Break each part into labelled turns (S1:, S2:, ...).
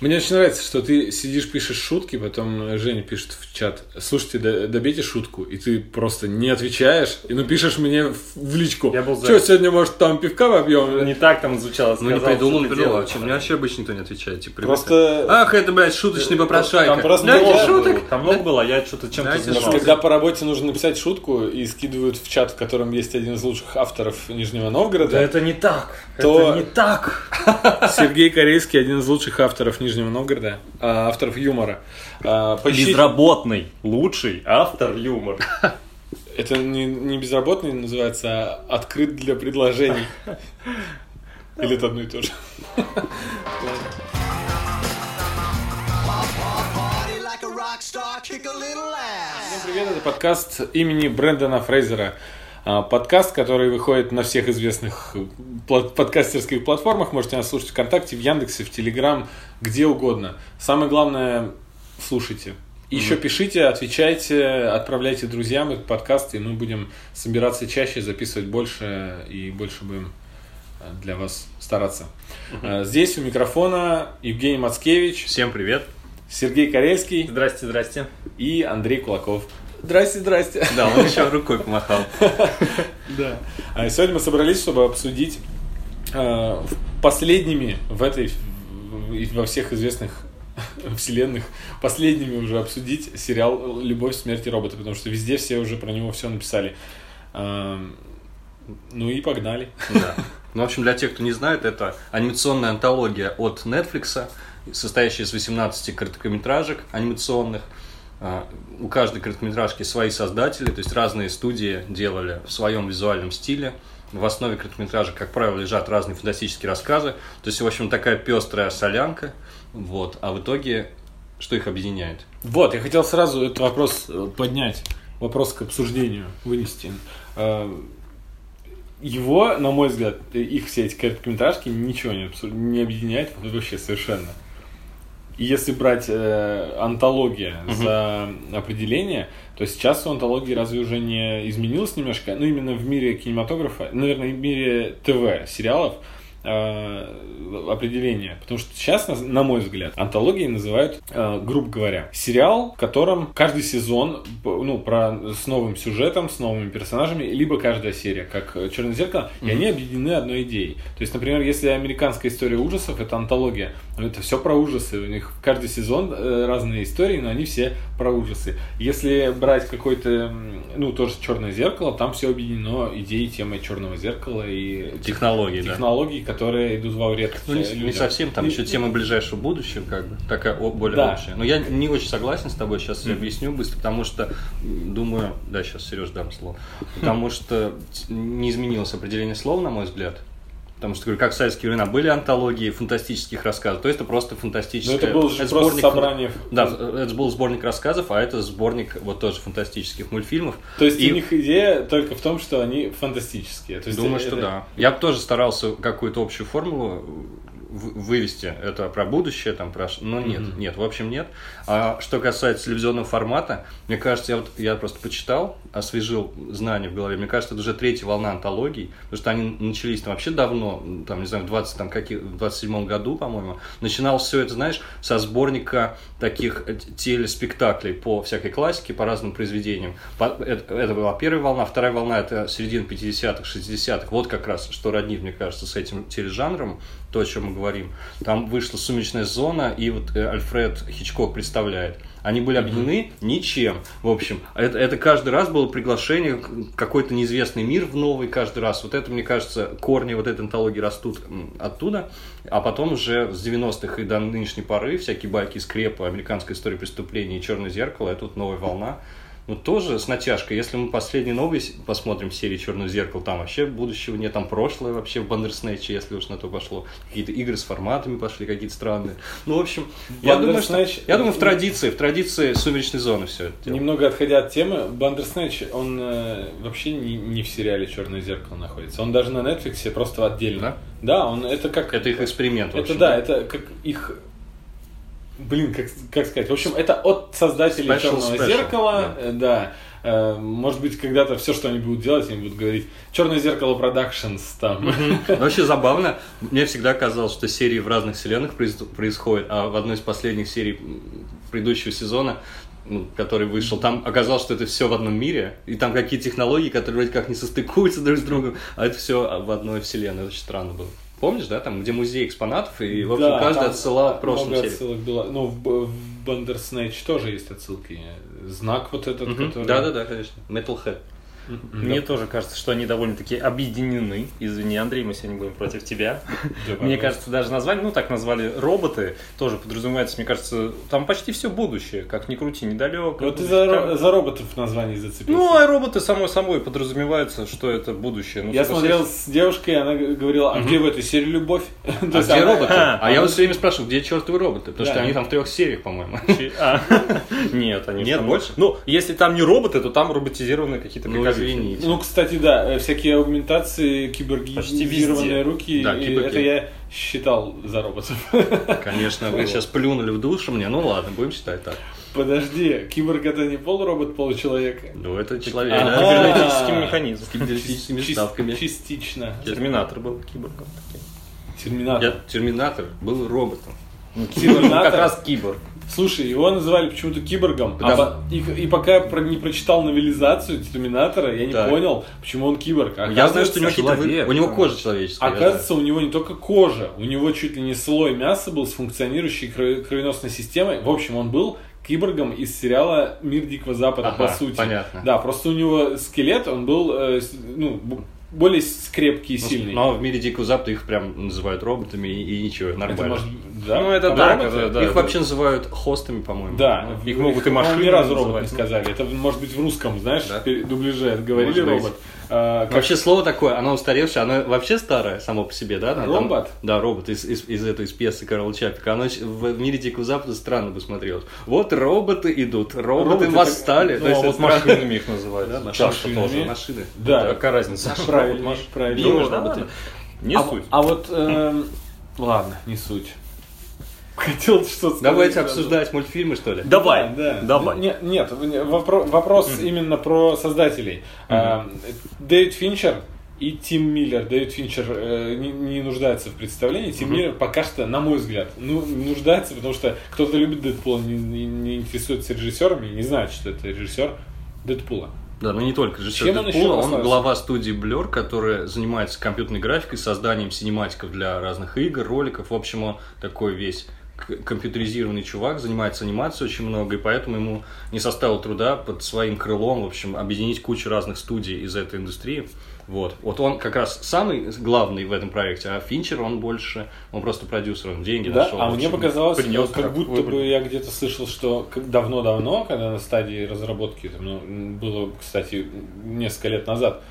S1: Мне очень нравится, что ты сидишь, пишешь шутки, потом Женя пишет в чат, слушайте, добейте шутку, и ты просто не отвечаешь, и напишешь мне в, в личку,
S2: Я был за.
S1: что, сегодня, может, там пивка вобьем?
S2: Не так там звучало.
S3: Ну, не
S2: сказал,
S3: придумал,
S2: что
S3: не придумал.
S2: делаешь.
S3: Вообще, Мне вообще обычно никто не отвечает. Типа,
S1: Просто-
S3: ребята, Ах, это, блядь, шуточный попрошайка.
S1: Там просто
S3: Дайте
S1: было-
S3: шуток.
S2: Там много было, я что-то чем-то занимался.
S1: Когда по работе нужно написать шутку и скидывают в чат, в котором есть один из лучших авторов Нижнего Новгорода,
S2: Да это не так.
S1: То-
S2: Это не так.
S1: Сергей Корейский, один из лучших авторов Нижнего Новгорода, а, авторов юмора. А, поищите-
S2: Безработный, лучший автор юмор.
S1: Это не, не безработный называется, а открыт для предложений. Или это одно и то же. Всем привет, это подкаст имени Брэндона Фрейзера. А, Подкаст, который выходит на всех известных пла- подкастерских платформах. Можете нас слушать ВКонтакте, в Яндексе, в Телеграм, где угодно. Самое главное, слушайте. Еще пишите, отвечайте, отправляйте друзьям этот подкаст, и мы будем собираться чаще, записывать больше, и больше будем э, для вас стараться. Э, Здесь у микрофона Евгений Мацкевич,
S3: Всем привет.
S1: Сергей Карельский
S2: Здрасте, здрасте.
S1: и Андрей Кулаков. Здрасте, здрасте.
S3: Да, он еще рукой помахал.
S1: Да. А сегодня мы собрались, чтобы обсудить э, последними в этой во всех известных вселенных последними уже обсудить сериал «Любовь, смерть и роботы», потому что везде все уже про него все написали. Эм, Ну и погнали.
S3: Да. Ну, в общем, для тех, кто не знает, это анимационная антология от Netflix, состоящая из 18 короткометражек анимационных. А, У каждой короткометражки свои создатели, то есть разные студии делали в своем визуальном стиле. В основе короткометражек, как правило, лежат разные фантастические рассказы. То есть, в общем, такая пестрая солянка. Вот. А в итоге, что их объединяет?
S1: Вот, я хотел сразу этот вопрос э, поднять, вопрос к обсуждению вынести. Э, Его, на мой взгляд, их все эти короткометражки ничего не, обсу- не объединяет вообще совершенно. И если брать э, антология за определение, то сейчас у антологии разве уже не изменилось немножко? Ну, именно в мире кинематографа, наверное, в мире ТВ, сериалов, э, определение. Потому что сейчас, на, на мой взгляд, антологией называют, э, грубо говоря, сериал, в котором каждый сезон, ну, про, с новым сюжетом, с новыми персонажами, либо каждая серия, как Черное зеркало, и они объединены одной идеей. То есть, например, если американская история ужасов, это антология, ну, это все про ужасы. У них каждый сезон э, разные истории, но они все про ужасы. Если брать какой-то, ну, тоже Черное зеркало, там все объединено идеей, темой Черного зеркала и
S3: Технологии, да.
S1: Которые идут во вред
S3: Ну, не,
S1: э,
S3: не совсем, там
S1: И-
S3: еще тема ближайшего будущего, как бы, такая о- более
S1: Да.
S3: общая. Но я не очень согласен с тобой, сейчас я объясню быстро, потому что, думаю, да, сейчас Сереж дам слово, потому что не изменилось определение слова, на мой взгляд. Потому что, говорю, как в советские времена были антологии фантастических рассказов, то есть это просто
S1: Но
S3: фантастическое...
S1: Ну, это был же
S3: это
S1: просто
S3: сборник
S1: собрание.
S3: Да, это был сборник рассказов, а это сборник вот тоже фантастических мультфильмов.
S1: То есть
S3: И-
S1: у них идея только в том, что они фантастические. То есть
S3: Думаю,
S1: это-
S3: что да. Я бы тоже старался какую-то общую формулу вывести. Это про будущее, там про... Но нет, нет, в общем нет. А что касается телевизионного формата, мне кажется, я, вот, я просто почитал, освежил знания в голове. Мне кажется, это уже третья волна антологий, потому что они начались там вообще давно, там, не знаю, в 20, там, каких, в 27 году, по-моему. Начиналось все это, знаешь, со сборника таких э, телеспектаклей по всякой классике, по разным произведениям. Это, это была первая волна, вторая волна это середина 50-х, 60-х. Вот как раз, что роднит, мне кажется, с этим тележанром, то, о чем мы говорим. Там вышла «Сумеречная зона», и вот э, Альфред Хичкок представляет. Они были объединены ничем. В общем, это, это каждый раз было приглашение в какой-то неизвестный мир в новый каждый раз. Вот это, мне кажется, корни вот этой антологии растут оттуда. А потом уже с 90-х и до нынешней поры всякие байки скрепа, американская история преступления и черное зеркало, это вот новая волна. Ну, тоже с натяжкой. Если мы последние новые посмотрим серии «Черное зеркало», там вообще будущего нет, там прошлое вообще в Бандерснэче, если уж на то пошло. Какие-то игры с форматами пошли, какие-то странные. Ну, в общем, я думаю, что, я думаю, в традиции, в традиции «Сумеречной зоны» все это дело.
S1: Немного отходя от темы, Бандерснэч, он э, вообще не, не в сериале Черное зеркало находится. Он даже на Netflix просто отдельно. Да, он это как.
S3: Это их эксперимент,
S1: Это
S3: общем,
S1: да, это как их. Блин, как, как сказать? В общем, это от создателей
S3: Special,
S1: Черного
S3: special,
S1: зеркала,
S3: да.
S1: э, да. Э, Может быть, когда-то все, что они будут делать, они будут говорить Черное зеркало Productions там.
S3: Вообще забавно. Мне всегда казалось, что серии в разных вселенных происходят, а в одной из последних серий предыдущего сезона ну, который вышел, там оказалось, что это все в одном мире, и там какие технологии, которые вроде как не состыкуются друг с другом, а это все в одной вселенной. Очень странно было. Помнишь, да, там, где музей экспонатов, и, в общем,
S1: Да,
S3: каждый отсылал к прошлым
S1: много отсылок было. Ну, в, в Bandersnatch тоже есть отсылки. Знак вот этот,
S3: Мгм.
S1: который...
S3: Да-да-да, конечно. Metalhead.
S2: Мне тоже кажется, что они довольно-таки объединены. Извини, Андрей, мы сегодня будем против тебя.
S1: Да,
S2: Мне кажется, даже назвали, ну так назвали роботы, тоже подразумевается, мне кажется, там почти все будущее, как ни крути, недалеко.
S1: Вот ты за, за роботов названий зацепился.
S2: Ну, а роботы, само собой, подразумевается, что это будущее. Ну,
S1: Я
S2: согласись.
S1: смотрел с девушкой, она говорила, а где в этой серии любовь? То
S3: А
S1: есть
S3: где роботы?
S2: а,
S3: А я вот все время спрашиваю, где чертовы роботы? Потому
S1: Да.
S3: что они там в трех сериях, по-моему.
S2: А, Нет, они
S3: Нет,
S2: там-
S3: больше?
S2: Ну, если там не роботы, то там роботизированные какие-то
S3: Ну,
S2: приказчики.
S3: Извините.
S1: Ну, кстати, да, э, всякие аугментации,
S2: везде.
S1: руки,
S3: Да,
S1: и
S3: киборги.
S1: это я считал за роботов.
S3: Конечно, вы сейчас плюнули в душу мне. Ну ладно, будем считать так.
S1: Подожди, киборг это не полуробот, получеловек?
S3: Ну, это человек. Да,
S2: Кибернетический
S1: А.
S2: механизм.
S3: С кибернетическими ставками.
S1: Частично.
S2: Терминатор был киборгом.
S1: Терминатор.
S3: Я Терминатор был роботом.
S2: Ну,
S1: Терминатор.
S2: как раз киборг.
S1: Слушай, его называли почему-то киборгом.
S3: Да.
S1: А по- и, и пока я про- не прочитал новелизацию Терминатора, я не
S3: Так.
S1: понял, почему он киборг.
S3: Я знаю, что у него какие-то вы-
S2: человек,
S3: у него кожа человеческая.
S1: Оказывается, у него не только кожа, у него чуть ли не слой мяса был с функционирующей кровеносной системой. В общем, он был киборгом из сериала «Мир Дикого Запада»,
S3: Ага,
S1: по сути.
S3: понятно.
S1: Да, просто у него скелет, он был э, ну, более крепкий и
S3: знаю.
S1: сильный.
S3: Но в мире Дикого Запада их прям называют роботами и, и ничего,
S1: Это
S3: нормально.
S1: может- да?
S2: Ну, это так,
S1: роботы?
S2: это да.
S3: их вообще называют хостами, по-моему.
S1: Да,
S2: Их
S1: в-
S2: могут и машины
S1: ни разу робот не сказали. Это может быть в русском, знаешь,
S3: Да?
S1: дубляже говорили
S3: Может быть.
S1: А,
S3: Вообще слово такое, оно устаревшее, оно вообще старое само по себе, да? Там-
S1: Робот?
S3: да, робот из, из, из этой из пьесы Карла Чапика. Оно в, мире Дикого Запада странно бы смотрелось. Вот роботы идут, роботы,
S1: Роботы
S3: восстали.
S2: Ну, а вот машинами их называют.
S3: Да,
S2: тоже.
S3: Машины.
S1: Да,
S2: Какая разница?
S1: правильно, правильно.
S2: Не
S1: а,
S2: суть.
S1: а вот, эм, ладно, не суть. Хотел что-то сказать.
S3: Давайте
S1: сразу.
S3: обсуждать мультфильмы, что ли?
S2: Давай,
S1: Да, да.
S2: давай.
S1: Не- Нет, вопро- вопрос именно про создателей. Эм, Дэвид Финчер и Тим Миллер. Дэвид Финчер э, не, не нуждается в представлении. Тим Миллер пока что, на мой взгляд, ну, нуждается, потому что кто-то любит Дэдпула, не, не- не интересуется режиссерами, не знает, что это режиссер Дэдпула.
S3: Да, но не только режиссер
S1: Чем он
S3: Дэдпула, он
S1: прославился?
S3: глава студии Blur, которая занимается компьютерной графикой, созданием синематиков для разных игр, роликов. В общем, он такой весь компьютеризированный чувак, занимается анимацией очень много, и поэтому ему не составило труда под своим крылом, в общем, объединить кучу разных студий из этой индустрии. Вот. Вот он как раз самый главный в этом проекте, а Финчер, он больше, он просто продюсер, он деньги
S1: Да,
S3: нашел.
S1: а мне показалось,
S2: принес
S1: как
S2: как
S1: будто
S2: выбор.
S1: бы я где-то слышал, что давно-давно, когда на стадии разработки, там, ну, было, кстати, несколько лет назад,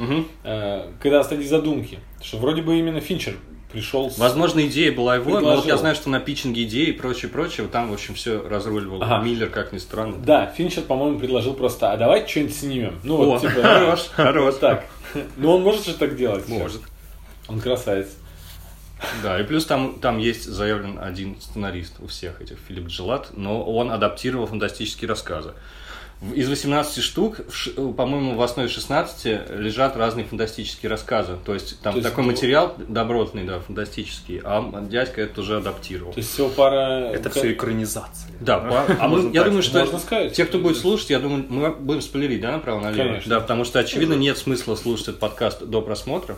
S1: э, когда на стадии задумки, что вроде бы именно Финчер пришел с...
S3: Возможно, идея была его, но вот
S1: Предложил.
S3: я знаю, что на питчинге идеи и прочее, прочее, там, в общем, все разруливал
S1: Ага.
S3: Миллер, как ни странно.
S1: Да, Финчер, по-моему, предложил просто, а давай что-нибудь снимем. Ну, вот,
S3: О,
S1: типа,
S3: хорош, хорош.
S1: вот так. Ну, он может же так делать.
S3: Может.
S1: Он красавец.
S3: Да, и плюс там, там есть заявлен один сценарист у всех этих, Филипп Джилат, но он адаптировал фантастические рассказы. Из 18 штук, ш- по-моему, в основе 16 лежат разные фантастические рассказы. То есть там
S1: То есть
S3: такой
S1: это-
S3: материал добротный, да, фантастический, а дядька это уже адаптировал.
S1: То есть всего пара...
S2: Это все экранизация.
S3: Да, по- а мы,
S2: Можно
S3: я думаю, что
S1: можно сказать.
S3: те, кто будет слушать, я думаю, мы будем спойлерить, да, направо-налево?
S1: Конечно.
S3: Да, потому что, очевидно, нет смысла слушать этот подкаст до просмотра.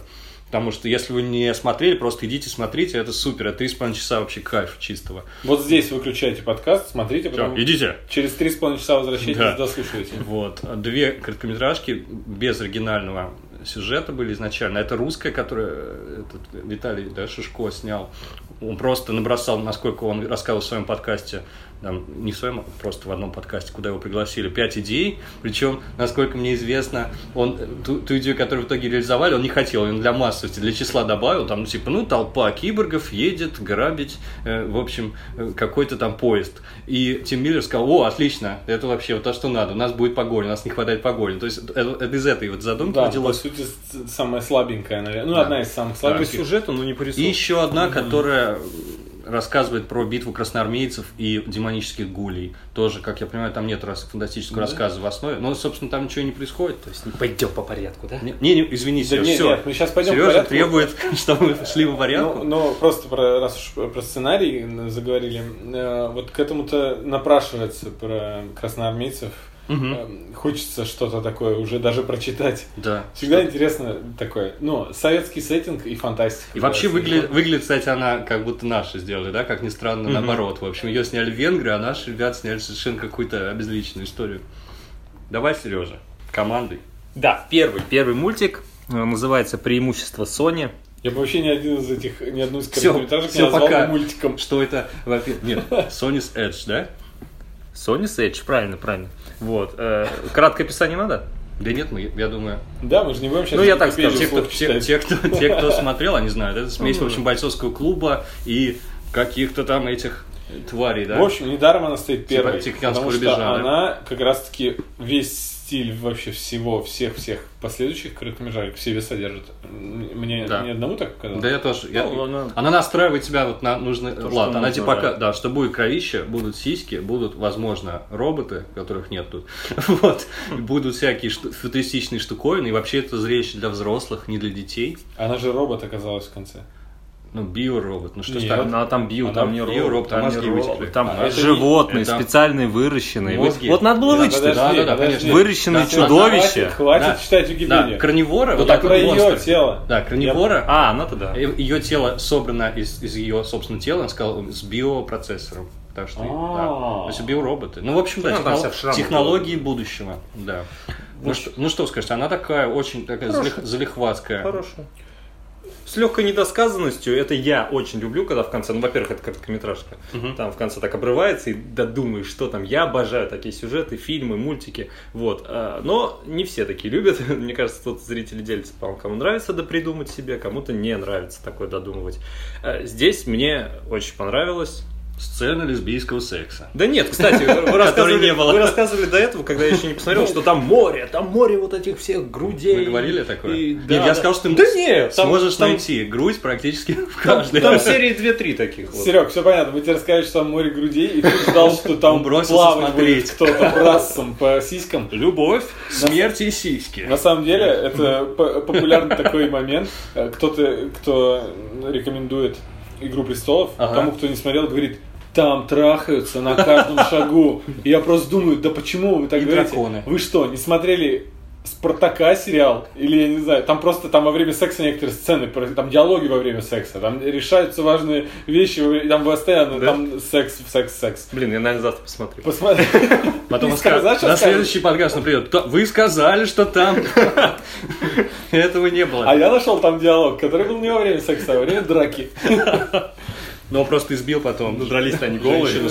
S3: Потому что если вы не смотрели, просто идите смотрите, это супер, это 3,5 часа вообще кайф чистого.
S1: Вот здесь выключайте подкаст, смотрите, потом
S3: Всё, идите.
S1: через три с половиной часа возвращайтесь,
S3: Да.
S1: дослушивайте.
S3: Вот. Две короткометражки без оригинального сюжета были изначально. Это русская, которую э, этот Виталий да, Шишко снял. Он просто набросал, насколько он рассказывал в своем подкасте, там, не в своем, а просто в одном подкасте, куда его пригласили, пять идей. Причем, насколько мне известно, он э, ту, ту идею, которую в итоге реализовали, он не хотел, он для массовости, для числа добавил. Там, типа, ну, толпа киборгов едет грабить, э, в общем, э, какой-то там поезд. И Тим Миллер сказал, о, отлично, это вообще вот то, что надо, у нас будет погоня, у нас не хватает погони. То есть, это, это из этой вот задумки
S1: Да, по
S3: родилось.
S1: сути, с- самая слабенькая, наверное. Ну,
S3: Да.
S1: одна из самых
S2: По
S1: слабеньких.
S2: сюжету, но не по
S3: И
S2: рисунку.
S3: еще одна, которая рассказывает про битву красноармейцев и демонических гулей. Тоже, как я понимаю, там нет фантастического рассказа в основе. Но, собственно, там ничего не происходит. То есть,
S2: Пойдем по порядку, да?
S3: не, не, не, извините,
S1: Да не,
S3: все.
S1: нет, мы сейчас пойдем по
S3: Сережа
S1: порядку.
S3: требует, чтобы мы шли по порядку.
S1: Ну, ну, просто про, раз уж про сценарий заговорили, э, вот к этому-то напрашивается про красноармейцев. Э, Хочется что-то такое уже даже прочитать.
S3: Да.
S1: Всегда интересно такое. Ну, советский сеттинг и фантастика.
S3: И вообще выглядит, выглядит, кстати, она как будто наши сделали, да, как ни странно, наоборот. В общем, ее сняли венгры, а наши ребята сняли совершенно какую-то обезличенную историю. Давай, Сережа, командой.
S2: Да, первый, первый мультик э, называется «Преимущество Sony».
S1: Я бы вообще ни один из этих, ни одну из короткометражек не назвал
S3: пока.
S1: мультиком.
S3: Что это? во-первых, Нет, Sony's Edge, да?
S2: Sony's Edge, правильно, правильно. Вот. э, краткое описание надо?
S3: Да нет, мы, я думаю,
S1: Да, мы же не будем сейчас
S2: Ну, я так скажу,
S3: те, кто, те, те, кто, те, кто смотрел, они знают. Это смесь, в общем, бойцовского клуба и каких-то там этих тварей, да?
S1: В общем, недаром она стоит
S3: Типа
S1: первой,
S3: Тихоокеанского
S1: потому что
S3: рубежа, да?
S1: она как раз-таки весь стиль вообще всего, всех-всех последующих короткометражек в себе содержит. М- Мне
S3: Да.
S1: ни одному так казалось.
S3: Да, я тоже. я-
S2: Ну, она-
S3: она... настраивает тебя вот на нужный
S2: что
S3: лад. Она типа,
S2: да.
S3: ка- да, что будет кровище, будут сиськи, будут, возможно, роботы, которых нет тут. Вот. Будут всякие шту- футуристичные штуковины. И вообще это зрелище для взрослых, не для детей.
S1: Она же робот оказалась в конце.
S3: Ну, биоробот. Ну что ж
S1: Нет.
S3: там?
S2: Она там бью,
S1: Она
S2: там не робот,
S3: роб, там
S2: там не
S3: мозги
S2: робот,
S3: вытекли.
S2: там
S1: А,
S2: животные,
S3: это-
S2: специально выращенные. Вы-
S3: Мозги.
S2: Вот надо было
S1: Да,
S2: вычитать.
S3: да, да,
S1: подожди.
S3: конечно.
S2: Выращенные
S1: Да,
S2: чудовища.
S1: Хватит, хватит
S3: Да.
S1: читать
S3: Да,
S1: Википедию.
S3: карнивора, вот
S1: Я про ее
S3: монстр.
S1: тело.
S3: Да, карнивора.
S2: А, она тогда.
S3: Ее тело собрано из, из ее собственного тела, он сказал, с биопроцессором. Так что, да.
S1: А.
S3: То есть биороботы. Ну, в общем, да,
S2: Ну,
S3: технологии будущего. Да. Ну что, ну что скажете, она такая очень такая залих- залихватская.
S2: Хорошо. С легкой недосказанностью, это я очень люблю, когда в конце, ну, во-первых, это короткометражка, там в конце так обрывается и додумаешь, что там. Я обожаю такие сюжеты, фильмы, мультики, вот. А, Но не все такие любят. Мне кажется, тут зрители делятся, по кому нравится допридумать себе, кому-то не нравится такое додумывать. А, Здесь мне очень понравилось.
S3: Сцена лесбийского секса.
S2: Да нет, кстати, вы рассказывали,
S3: не было.
S2: вы рассказывали до этого, когда я еще не посмотрел, что там море, там море вот этих всех грудей.
S3: Мы говорили такое?
S2: И-
S3: Нет,
S2: да,
S3: я
S2: да.
S3: сказал, что ты
S2: Да нет, там-
S3: сможешь
S2: там-
S3: найти грудь практически в каждой.
S2: там серии 2-3 таких. вот.
S1: Серег, все понятно. Мы тебе рассказали, что там море грудей, и ты ждал, что там плавать будет кто-то брассом по сиськам.
S3: Любовь, смерть и сиськи.
S1: На самом деле, это популярный такой момент. Э, Кто-то, кто рекомендует «Игру престолов»,
S3: Ага.
S1: тому, кто не смотрел, говорит, там трахаются на каждом шагу. И я просто думаю, да почему вы так
S3: И
S1: говорите?
S3: драконы.
S1: Вы что, не смотрели Спартака сериал? Или, я не знаю, там просто там во время секса некоторые сцены, про- там диалоги во время секса, там решаются важные вещи, там постоянно,
S2: Да?
S1: там секс, секс, секс.
S2: Блин, я, наверное, завтра посмотрю.
S1: Посмотри.
S3: Потом он
S1: что
S3: на следующий подкаст, например, «То- вы сказали, что там этого не было.
S1: А я нашел там диалог, который был не во время секса, а во время драки.
S3: Но просто избил потом.
S2: Ну, дрались-то они голые.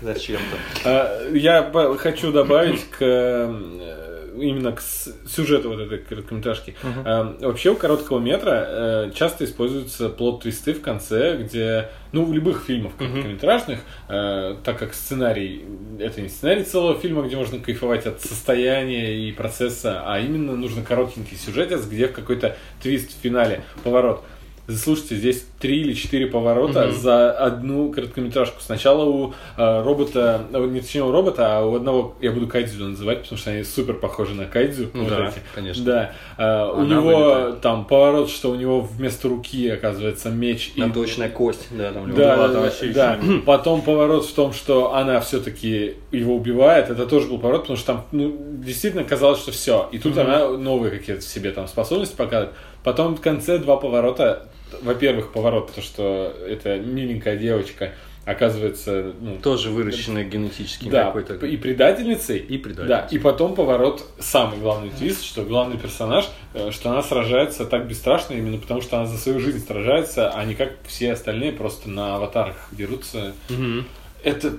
S2: Зачем-то.
S1: А, Я хочу добавить к э, именно к сюжету вот этой короткометражки. А, Вообще у короткого метра э, часто используются плод-твисты в конце, где, ну, в любых фильмах короткометражных, э, так как сценарий, это не сценарий целого фильма, где можно кайфовать от состояния и процесса, а именно нужно коротенький сюжетец, где какой-то твист в финале, поворот. Слушайте, здесь три или четыре поворота за одну короткометражку. Сначала у э, робота, э, не точнее у робота, а у одного, я буду кайдзю называть, потому что они супер похожи на кайдзю.
S3: Ну
S1: вот
S3: да,
S1: эти.
S3: конечно.
S1: Да. Э, у него
S3: вылетает.
S1: там поворот, что у него вместо руки оказывается меч. и-
S3: Там точная кость. Да, там
S1: да,
S3: любого
S1: да, да, да. Потом поворот в том, что она все-таки его убивает. Это тоже был поворот, потому что там ну, действительно казалось, что все. И тут она новые какие-то в себе там способности показывает. Потом в конце два поворота. Во-первых, поворот, то, что это миленькая девочка оказывается ну,
S3: Тоже выращенный генетически
S1: да,
S3: какой-то.
S1: и предательницей.
S3: И предательницей.
S1: Да, и потом поворот, самый главный твист, что главный персонаж, э, что она сражается так бесстрашно именно потому, что она за свою жизнь сражается, а не как все остальные просто на аватарах дерутся.
S3: Мгм.
S1: Это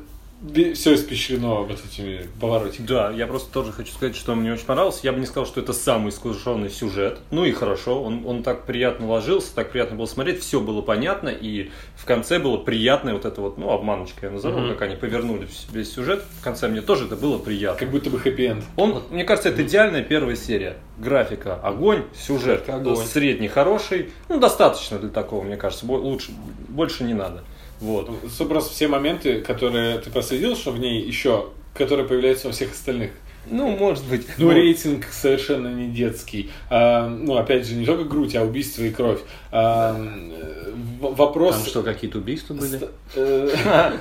S1: все испещрено вот этими поворотиками.
S2: Да, я просто тоже хочу сказать, что мне очень понравилось. Я бы не сказал, что это самый искушенный сюжет. Ну и хорошо, он, он так приятно ложился, так приятно было смотреть, все было понятно, и в конце было приятное вот это вот, ну, обманочка я назову,
S3: Мгм.
S2: как они повернули весь сюжет. В конце мне тоже это было приятно.
S1: Как будто бы хэппи-энд.
S2: Он, мне кажется, это идеальная первая серия. Графика огонь, сюжет
S3: Огонь.
S2: средний хороший. Ну, достаточно для такого, мне кажется. Лучше, больше не надо. Вот.
S1: Су- Просто все моменты, которые ты проследил, что в ней еще, которые появляются во всех остальных.
S2: Ну, может быть.
S1: Ну,
S2: Вот.
S1: рейтинг совершенно не детский. А, ну, опять же, не только грудь, а убийство и кровь. А, э, вопрос...
S3: Там что, какие-то убийства были?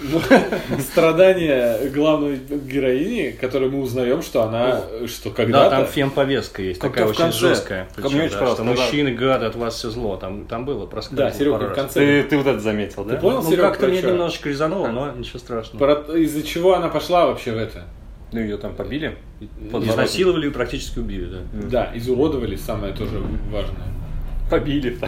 S1: Ст- Страдания главной героини, которой мы узнаем, что она, что
S3: Да,
S1: когда-то...
S3: там фем-повестка есть, такая очень жесткая. Да, что
S2: когда-
S3: мужчины гады, от вас все зло. Там, там было проскальзывало
S1: Да, Серега, в конце...
S2: Ты, ты вот это заметил, да?
S1: понял?
S3: Ну, как-то мне немножечко резануло, но ничего страшного.
S1: Из-за чего она пошла вообще в это?
S2: Ну, ее там побили.
S3: Изнасиловали и практически убили, да.
S1: Да, изуродовали, самое тоже важное.
S2: Побили.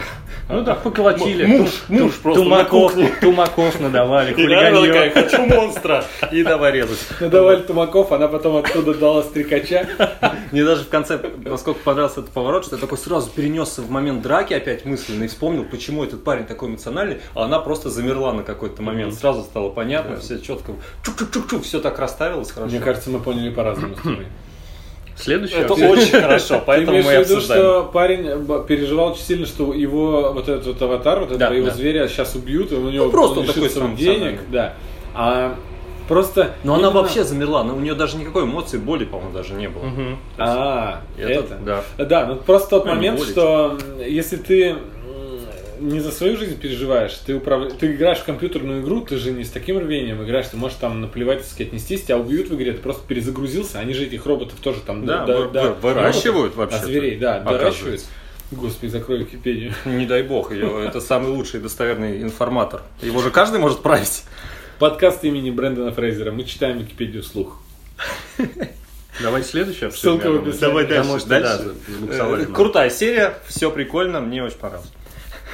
S3: Ну да, поколотили.
S2: Муж,
S3: Ту-
S2: муж
S3: ту-
S2: просто
S3: Тумаков,
S2: на кухне.
S3: тумаков надавали,
S2: она такая,
S3: хулиганье.
S2: хочу монстра. И давай резать.
S1: Надавали тумаков, она потом оттуда дала стрекача.
S2: Мне даже в конце, насколько понравился этот поворот, что я такой сразу перенесся в момент драки опять мысленно и вспомнил, почему этот парень такой эмоциональный, а она просто замерла на какой-то момент. Сразу стало понятно, все четко, чук-чук-чук-чук, все так расставилось хорошо.
S1: Мне кажется, мы поняли по-разному с тобой.
S3: Следующее.
S2: это очень хорошо, поэтому мы обсуждаем.
S1: что парень переживал очень сильно, что его вот этот вот аватар, вот этого его зверя сейчас убьют, и у него
S2: Ну, просто такой
S1: денег, да. А просто
S2: Но она
S1: именно-
S2: вообще замерла, но у нее даже никакой эмоции, боли, по-моему, даже не было.
S3: Мгм.
S1: А,
S2: Это-
S1: это,
S3: да.
S1: Да, ну просто тот
S2: Ну,
S1: момент, что если ты не за свою жизнь переживаешь, ты, управ... ты играешь в компьютерную игру, ты же не с таким рвением играешь, ты можешь там сказать, отнестись, тебя убьют в игре, ты просто перезагрузился, они же этих роботов тоже там...
S2: Да,
S1: да,
S2: вы-
S1: да,
S2: вы- выращивают
S1: роботов,
S2: вообще-то,
S1: А зверей, да, доращивают. Господи, закрой Википедию.
S2: Не дай бог, ее, это самый лучший достоверный информатор. Его же каждый может править.
S1: Подкаст имени Брэндона Фрейзера. Мы читаем Википедию вслух.
S3: Давайте следующее обсудим.
S1: Ссылка в описании.
S2: Давай дальше, Э. Крутая серия, все прикольно, мне очень понравилось.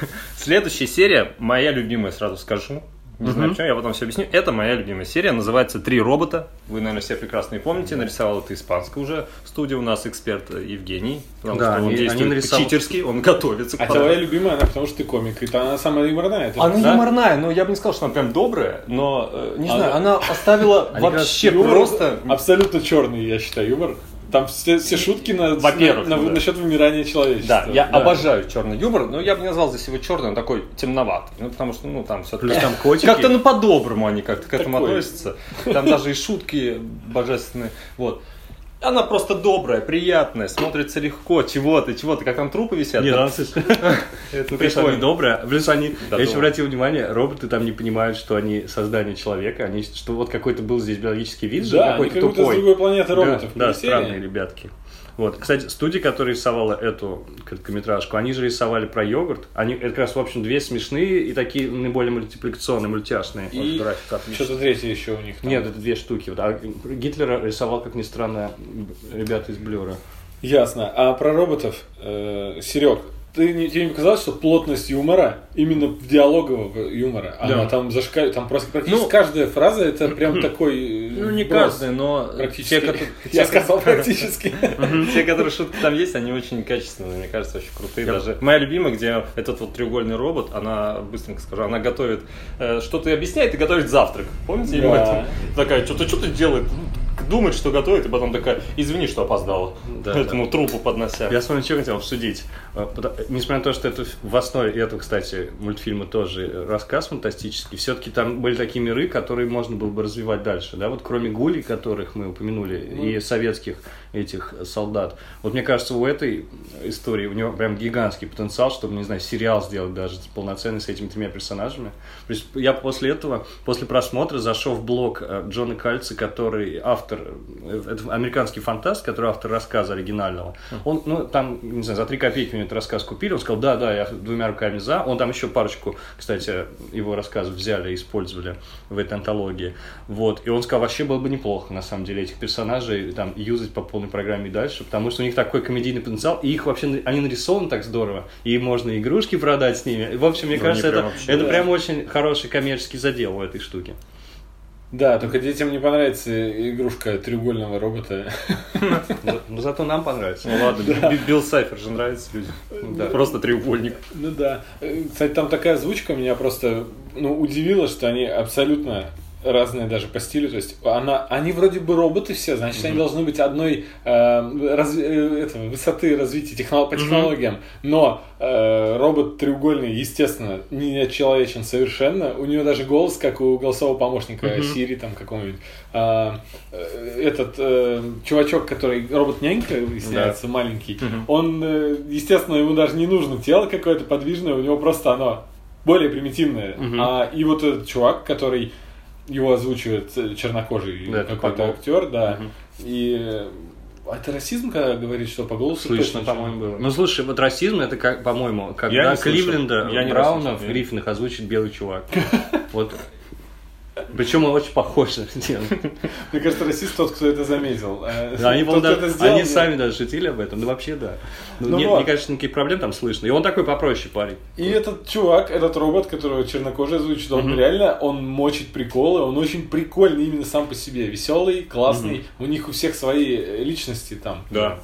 S2: Следующая серия, моя любимая, сразу скажу. Не знаю, почему, я потом все объясню. Это моя любимая серия, называется «Три робота». Вы, наверное, все прекрасно и помните. Нарисовал это испанская уже студия у нас, эксперт Евгений. Потому
S3: Да,
S2: что он
S3: они-
S2: действует
S3: они нарисовали-
S2: читерски, он готовится к
S1: А твоя любимая, она потому что ты комик, и она самая юморная. это
S2: Она
S1: да?
S2: юморная, но я бы не сказал, что она прям добрая, но, э, не
S1: Она-
S2: знаю, она оставила
S3: Они как раз
S2: вообще
S1: Юмор
S2: просто...
S1: Абсолютно черный, я считаю, юмор. Там все, все шутки на,
S2: Во-первых,
S1: на, на-
S2: да.
S1: насчет вымирания человечества.
S2: Да, я обожаю черный юмор, но я бы не назвал здесь его черным, он такой темноватый. Ну, потому что, ну, там все
S3: Плюс там котики.
S2: Как-то ну по-доброму они как-то к этому
S1: Такой.
S2: относятся. Там даже и шутки божественные. Вот. Она просто добрая, приятная, смотрится легко, чего-то, чего-то, как там трупы висят.
S3: Нет,
S2: Да, это
S3: конечно, они
S2: прикольно.
S3: добрые. Плюс они,
S2: Да,
S3: я еще обратил внимание, роботы там не понимают, что они создание человека, они, что вот какой-то был здесь биологический вид же,
S1: Да,
S3: какой-то
S1: как будто с
S3: тупой.
S1: другой планеты роботов.
S3: Да, да, странные ребятки. Вот. Кстати, студия, которая рисовала эту короткометражку, они же рисовали про йогурт. Они, это как раз, в общем, две смешные и такие наиболее мультипликационные, мультяшные.
S1: И что-то третье еще у них там.
S3: Нет, это две штуки. Вот. А Гитлера рисовал, как ни странно, ребята из Блюра.
S1: Ясно. А про роботов, э, Серег, ты не, тебе не показалось, что плотность юмора именно диалогового юмора, она
S3: Да.
S1: там зашкаливает, там просто практически
S2: Ну,
S1: каждая фраза это прям такой. э,
S2: Ну, не каждый, но
S1: Практически.
S2: те, которые-
S1: Я сказал практически.
S2: Те, которые шутки там есть, они очень качественные, мне кажется, очень крутые. Даже моя любимая, где этот вот треугольный робот, она, быстренько скажу, она готовит, э, что-то объясняет и готовит завтрак. Помните? Такая, что-то что-то делает, думает, что готовит, и потом такая, извини, что опоздала.
S3: Да,
S2: Этому трупу поднося.
S3: Я смотрю, что хотел обсудить. Э, Несмотря на то, что это в основе этого, кстати, мультфильма тоже рассказ фантастический, все-таки там были такие миры, которые можно было бы развивать дальше. Да? Вот кроме гулей, которых мы упомянули, и советских этих солдат. Вот мне кажется, у этой истории у него прям гигантский потенциал, чтобы, не знаю, сериал сделать даже полноценный с этими тремя персонажами. То есть я после этого, после просмотра зашел в блог э, Джона Кальца, который автор, э, это американский фантаст, который автор рассказа оригинального. Он, ну, там, не знаю, за три копейки мне этот рассказ купили, он сказал, да, да, я двумя руками за. Он там еще парочку, кстати, его рассказов взяли и использовали в этой антологии. Вот. И он сказал, вообще было бы неплохо, на самом деле, этих персонажей там юзать по полной программе и дальше, потому что у них такой комедийный потенциал, и их вообще, они нарисованы так здорово, и можно игрушки продать с ними. В общем, мне
S2: Ну,
S3: кажется, это,
S2: прям вообще,
S3: это
S1: да.
S3: прям очень хороший коммерческий задел у этой штуки.
S1: Да, только детям не понравится игрушка треугольного робота.
S3: Но, но зато нам понравится.
S2: Ну ладно, Би- Билл Сайфер же нравится людям. Просто треугольник.
S1: Ну да. Э, Кстати, там такая озвучка меня просто ну, удивила, что они абсолютно разные даже по стилю. То есть она, они вроде бы роботы все, значит, они должны быть одной э, раз- э, этого, высоты развития технол- по технологиям. Но э, робот треугольный, естественно, не человечен совершенно. У него даже голос, как у голосового помощника Сири там какого-нибудь. А, э, этот э, чувачок, который робот-нянька, выясняется, маленький, он, э, естественно, ему даже не нужно тело какое-то подвижное, у него просто оно более примитивное. А, и вот этот чувак, который его озвучивает э, чернокожий
S3: Да,
S1: какой-то актер, да. И э, это расизм, когда говорит, что по голосу
S3: Слышно,
S1: точно
S3: по-моему, было. Ну, слушай, вот расизм, это, как, по-моему, когда. Кливленда,
S2: Я не
S3: Брауна в Гриффинах озвучит белый чувак. Вот. Причем он очень похож на это делает.
S1: Мне кажется, расист тот, кто это заметил. Э,
S3: они,
S1: тот,
S3: даже-
S1: сделал,
S3: они сами даже шутили об этом, ну вообще да. Ну,
S1: Ну
S3: нет,
S1: вот.
S3: мне кажется, никаких проблем там слышно. И он такой попроще парень.
S1: И этот чувак, этот робот, которого чернокожий озвучит, он реально, он мочит приколы, он очень прикольный именно сам по себе. Веселый, классный. У них у всех свои э, личности там.
S2: Да.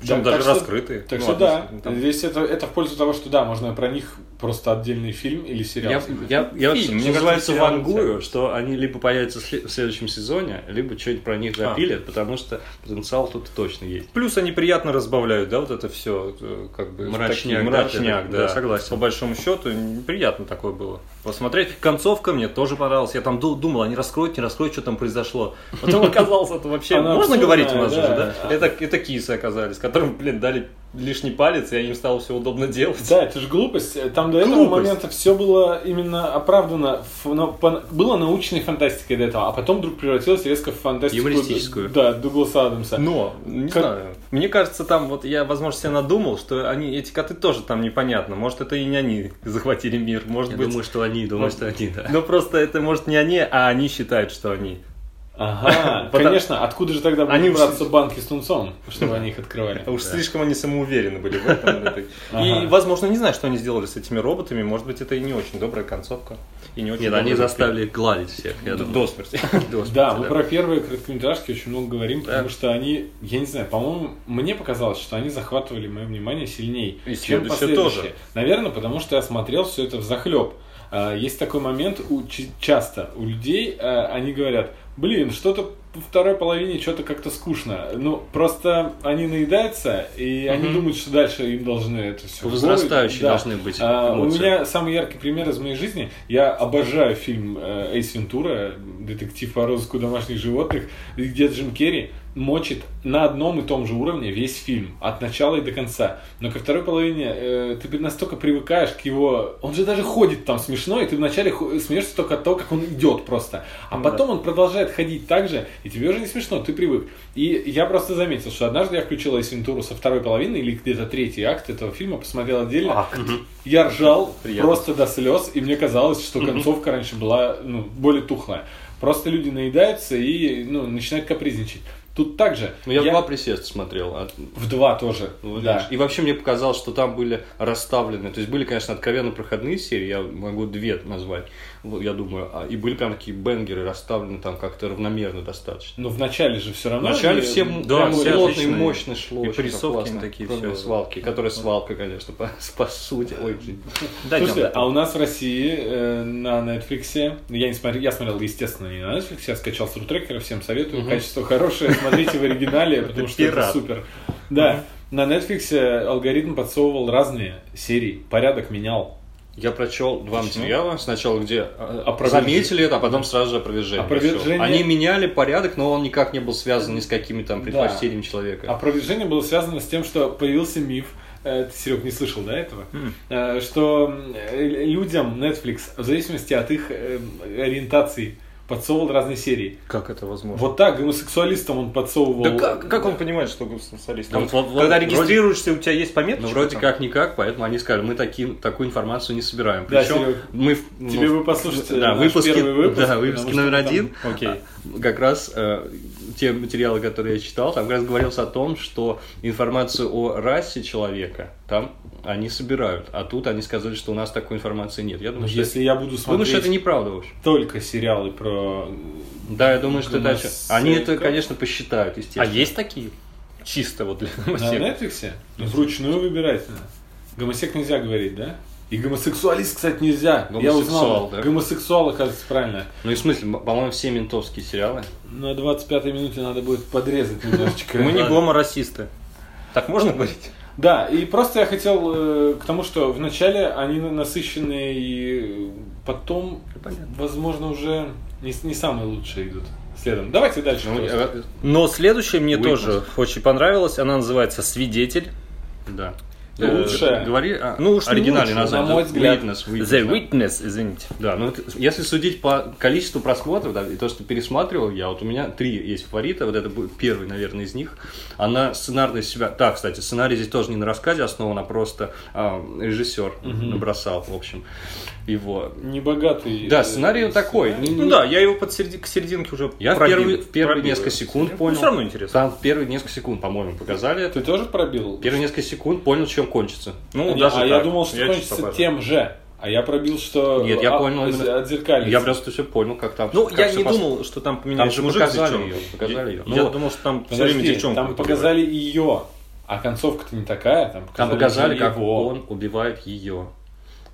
S2: Причем
S1: Да,
S2: даже
S1: так что-
S2: раскрытые.
S1: Так
S2: Ну,
S1: что да, здесь это, это в пользу того, что да, можно про них просто отдельный фильм или сериал.
S3: Я, я, я
S2: Фильм, мне
S3: называется,
S2: кажется,
S3: вангую, что они либо появятся в сле- в следующем сезоне, либо что-нибудь про них запилят, потому что потенциал тут точно есть.
S2: Плюс они приятно разбавляют, да, вот это все, как бы
S3: Мрачняк,
S2: такие-
S3: да,
S2: мрачняк,
S3: да,
S2: да,
S3: да, согласен.
S2: По большому счету приятно такое было посмотреть. Концовка мне тоже понравилась. Я там ду- думал, они раскроют, не раскроют, что там произошло. Потом оказалось, это вообще можно говорить у нас уже, да? Это это кисы оказались, которым, блин, дали лишний палец, и им стало все удобно делать.
S1: Да, это же глупость. Там до этого
S2: Глупость.
S1: момента все было именно оправдано. Но по- Было научной фантастикой до этого, а потом вдруг превратилось резко в фантастику.
S3: Юмористическую.
S1: Да, Дугласа Адамса.
S2: Но, не
S1: Как-
S2: знаю, мне кажется, там вот я, возможно, себе надумал, что они, эти коты тоже там непонятно. Может, это и не они захватили мир, может
S3: Я
S2: быть.
S3: думаю, что они, думаю,
S2: может-
S3: что они, да.
S2: Ну просто это может не они, а они считают, что они.
S1: Ага,
S2: Потому-
S1: конечно. Откуда же тогда
S2: Они
S1: будут браться банки с тунцом, чтобы они их открывали?
S2: А уж слишком они самоуверены были в этом. И, возможно, не знаю, что они сделали с этими роботами. Может быть, это и не очень добрая концовка. И не очень
S3: Нет, они заставили их гладить всех, я
S2: До-
S3: думаю.
S2: до смерти.
S3: До смерти,
S1: Да, мы про первые короткометражки очень много говорим, потому что они, я не знаю, по-моему, мне показалось, что они захватывали мое внимание сильнее, чем
S2: следующие
S1: последующие.
S2: тоже.
S1: Наверное, потому что я смотрел все это в захлеб. Есть такой момент часто у людей, а, они говорят, блин, что-то во второй половине что-то как-то скучно. Ну, просто они наедаются, и они
S3: Мгм.
S1: думают, что дальше им должны это все.
S3: Возрастающие должны быть
S1: А, у
S3: эмоции.
S1: меня самый яркий пример из моей жизни. Я обожаю фильм э, Эйс Вентура, детектив по розыску домашних животных, где Джим Керри мочит на одном и том же уровне весь фильм, от начала и до конца. Но ко второй половине э, ты настолько привыкаешь к его... Он же даже ходит там смешно, и ты вначале смеешься только от того, как он идет просто. А
S2: Ну
S1: потом он продолжает ходить так же, и тебе уже не смешно, ты привык. И я просто заметил, что однажды я включил Эйс Вентуру со второй половины, или где-то третий акт этого фильма, посмотрел отдельно.
S2: Акт.
S1: Я ржал
S2: Приятно.
S1: просто до слез, и мне казалось, что концовка раньше была ну, более тухлая. Просто люди наедаются и ну, начинают капризничать. Тут также.
S3: Ну, я, в два присеста смотрел. а-
S1: в два тоже.
S3: ну,
S1: да.
S3: видишь. И вообще мне показалось, что там были расставлены, то есть были, конечно, откровенно проходные серии, я могу две назвать, вот, я думаю, а- и были прям такие бенгеры расставлены там как-то равномерно достаточно.
S1: Но в начале же все равно.
S3: Вначале
S1: они-
S3: все
S2: да,
S3: прям
S2: все
S3: плотно и мощно шло.
S2: И
S3: классно.
S2: такие всё.
S3: свалки, которая свалка, конечно, по, по сути. Ой.
S2: Дайте
S1: Слушайте, а у нас в России э, на Netflix, я не смотрел, я смотрел, естественно, не на Netflix, я скачал с рутрекера, всем советую, качество хорошее, смотрите в оригинале, потому что это супер. Да, на Netflix алгоритм подсовывал разные серии, порядок менял.
S3: Я прочел два
S2: Почему?
S3: материала. Сначала, где э,
S1: Опровержение.
S3: заметили это, а потом сразу же опровержение.
S1: Опровержение.
S3: Они меняли порядок, но он никак не был связан ни с какими там предпочтениями человека.
S1: Опровержение было связано с тем, что появился миф, э, ты, Серег, не слышал, да, этого? Э, Что людям Netflix, в зависимости от их э, ориентации, подсовывал разные серии.
S2: Как это возможно?
S1: Вот так гомосексуалистам он подсовывал...
S2: Да как, как он понимает, что гомосексуалист?
S3: Да вот- вот- вот
S2: Когда
S3: вроде-
S2: регистрируешься, у тебя есть пометка?
S3: Ну, вроде как-никак, поэтому они сказали, мы таким, такую информацию не собираем.
S1: Да,
S3: Причем
S1: Серег,
S3: мы... в-
S1: Тебе
S3: ну,
S1: бы послушать
S3: да, выпуски,
S1: первый выпуск.
S3: да, выпуски номер
S1: там-
S3: один.
S2: Окей.
S3: Как раз э, те материалы, которые я читал, там как раз говорилось о том, что информацию о расе человека там они собирают, а тут они сказали, что у нас такой информации нет. Я думаю, что,
S1: если я буду
S3: думаю,
S1: смотреть
S3: что это неправда, в общем.
S1: только сериалы про...
S3: Да, я думаю, что это... Они это, конечно, посчитают,
S2: А
S3: естественно.
S2: есть такие? Чисто вот для
S1: На
S2: гомосеков.
S1: Netflix? Ну, вручную выбирать надо. Гомосек нельзя говорить, да? И гомосексуалист, кстати, нельзя. Я
S3: Гомосексуал,
S1: узнал.
S3: да?
S1: Гомосексуал, оказывается, правильно.
S3: Ну и в смысле, по-моему, все ментовские сериалы.
S1: На 25-й минуте надо будет подрезать немножечко.
S2: Мы не гоморасисты. Так можно говорить?
S1: Да, и просто я хотел э, к тому, что вначале они насыщенные, и потом, возможно, уже не, не самые лучшие идут следом. Давайте дальше.
S3: Ну,
S1: просто.
S3: э,
S2: Но следующая мне
S3: Witness.
S2: тоже очень понравилась. Она называется «Свидетель».
S3: Да. Э, Говори а,
S2: Ну уж не
S3: оригинальное
S2: лучшее,
S3: название.
S1: на мой взгляд.
S3: Witness, Witness,
S2: «The
S3: да.
S2: Witness», извините.
S3: Да, ну если судить по количеству просмотров, да, и то, что пересматривал я, вот у меня три есть фаворита, вот это будет первый, наверное, из них. Она сценарно себя... Да, кстати, сценарий здесь тоже не на рассказе основан, а просто а, режиссер набросал, в общем, его.
S1: Небогатый.
S3: Да,
S1: э,
S3: сценарий вот такой.
S1: сценарий.
S3: не-
S2: Ну да, я его под середи- к серединке уже
S3: Я в
S2: пробил.
S3: первые, в первые
S2: Пробил.
S3: несколько секунд
S2: Ну,
S3: понял.
S2: все равно интересно.
S3: Там в первые несколько секунд, по-моему, показали это.
S1: Ты тоже пробил?
S3: Первые несколько секунд понял, чем кончится.
S2: Ну,
S1: а
S2: даже
S1: а я
S2: так.
S1: думал, что
S2: чуть
S1: кончится тем же. А я пробил, что
S3: Нет, я
S1: а,
S3: понял именно-
S1: отзеркалится.
S3: Я просто все понял, как там.
S2: Ну,
S3: как
S2: я не
S3: пос-
S2: думал, что там
S3: Там
S2: поменяется
S3: же
S2: мужик
S3: показали ее, показали ее.
S2: Я,
S3: Ну,
S2: я думал, что там все время девчонку.
S1: там показали ее, а концовка-то не такая. Там показали,
S3: Там показали, как
S1: его.
S3: он убивает ее.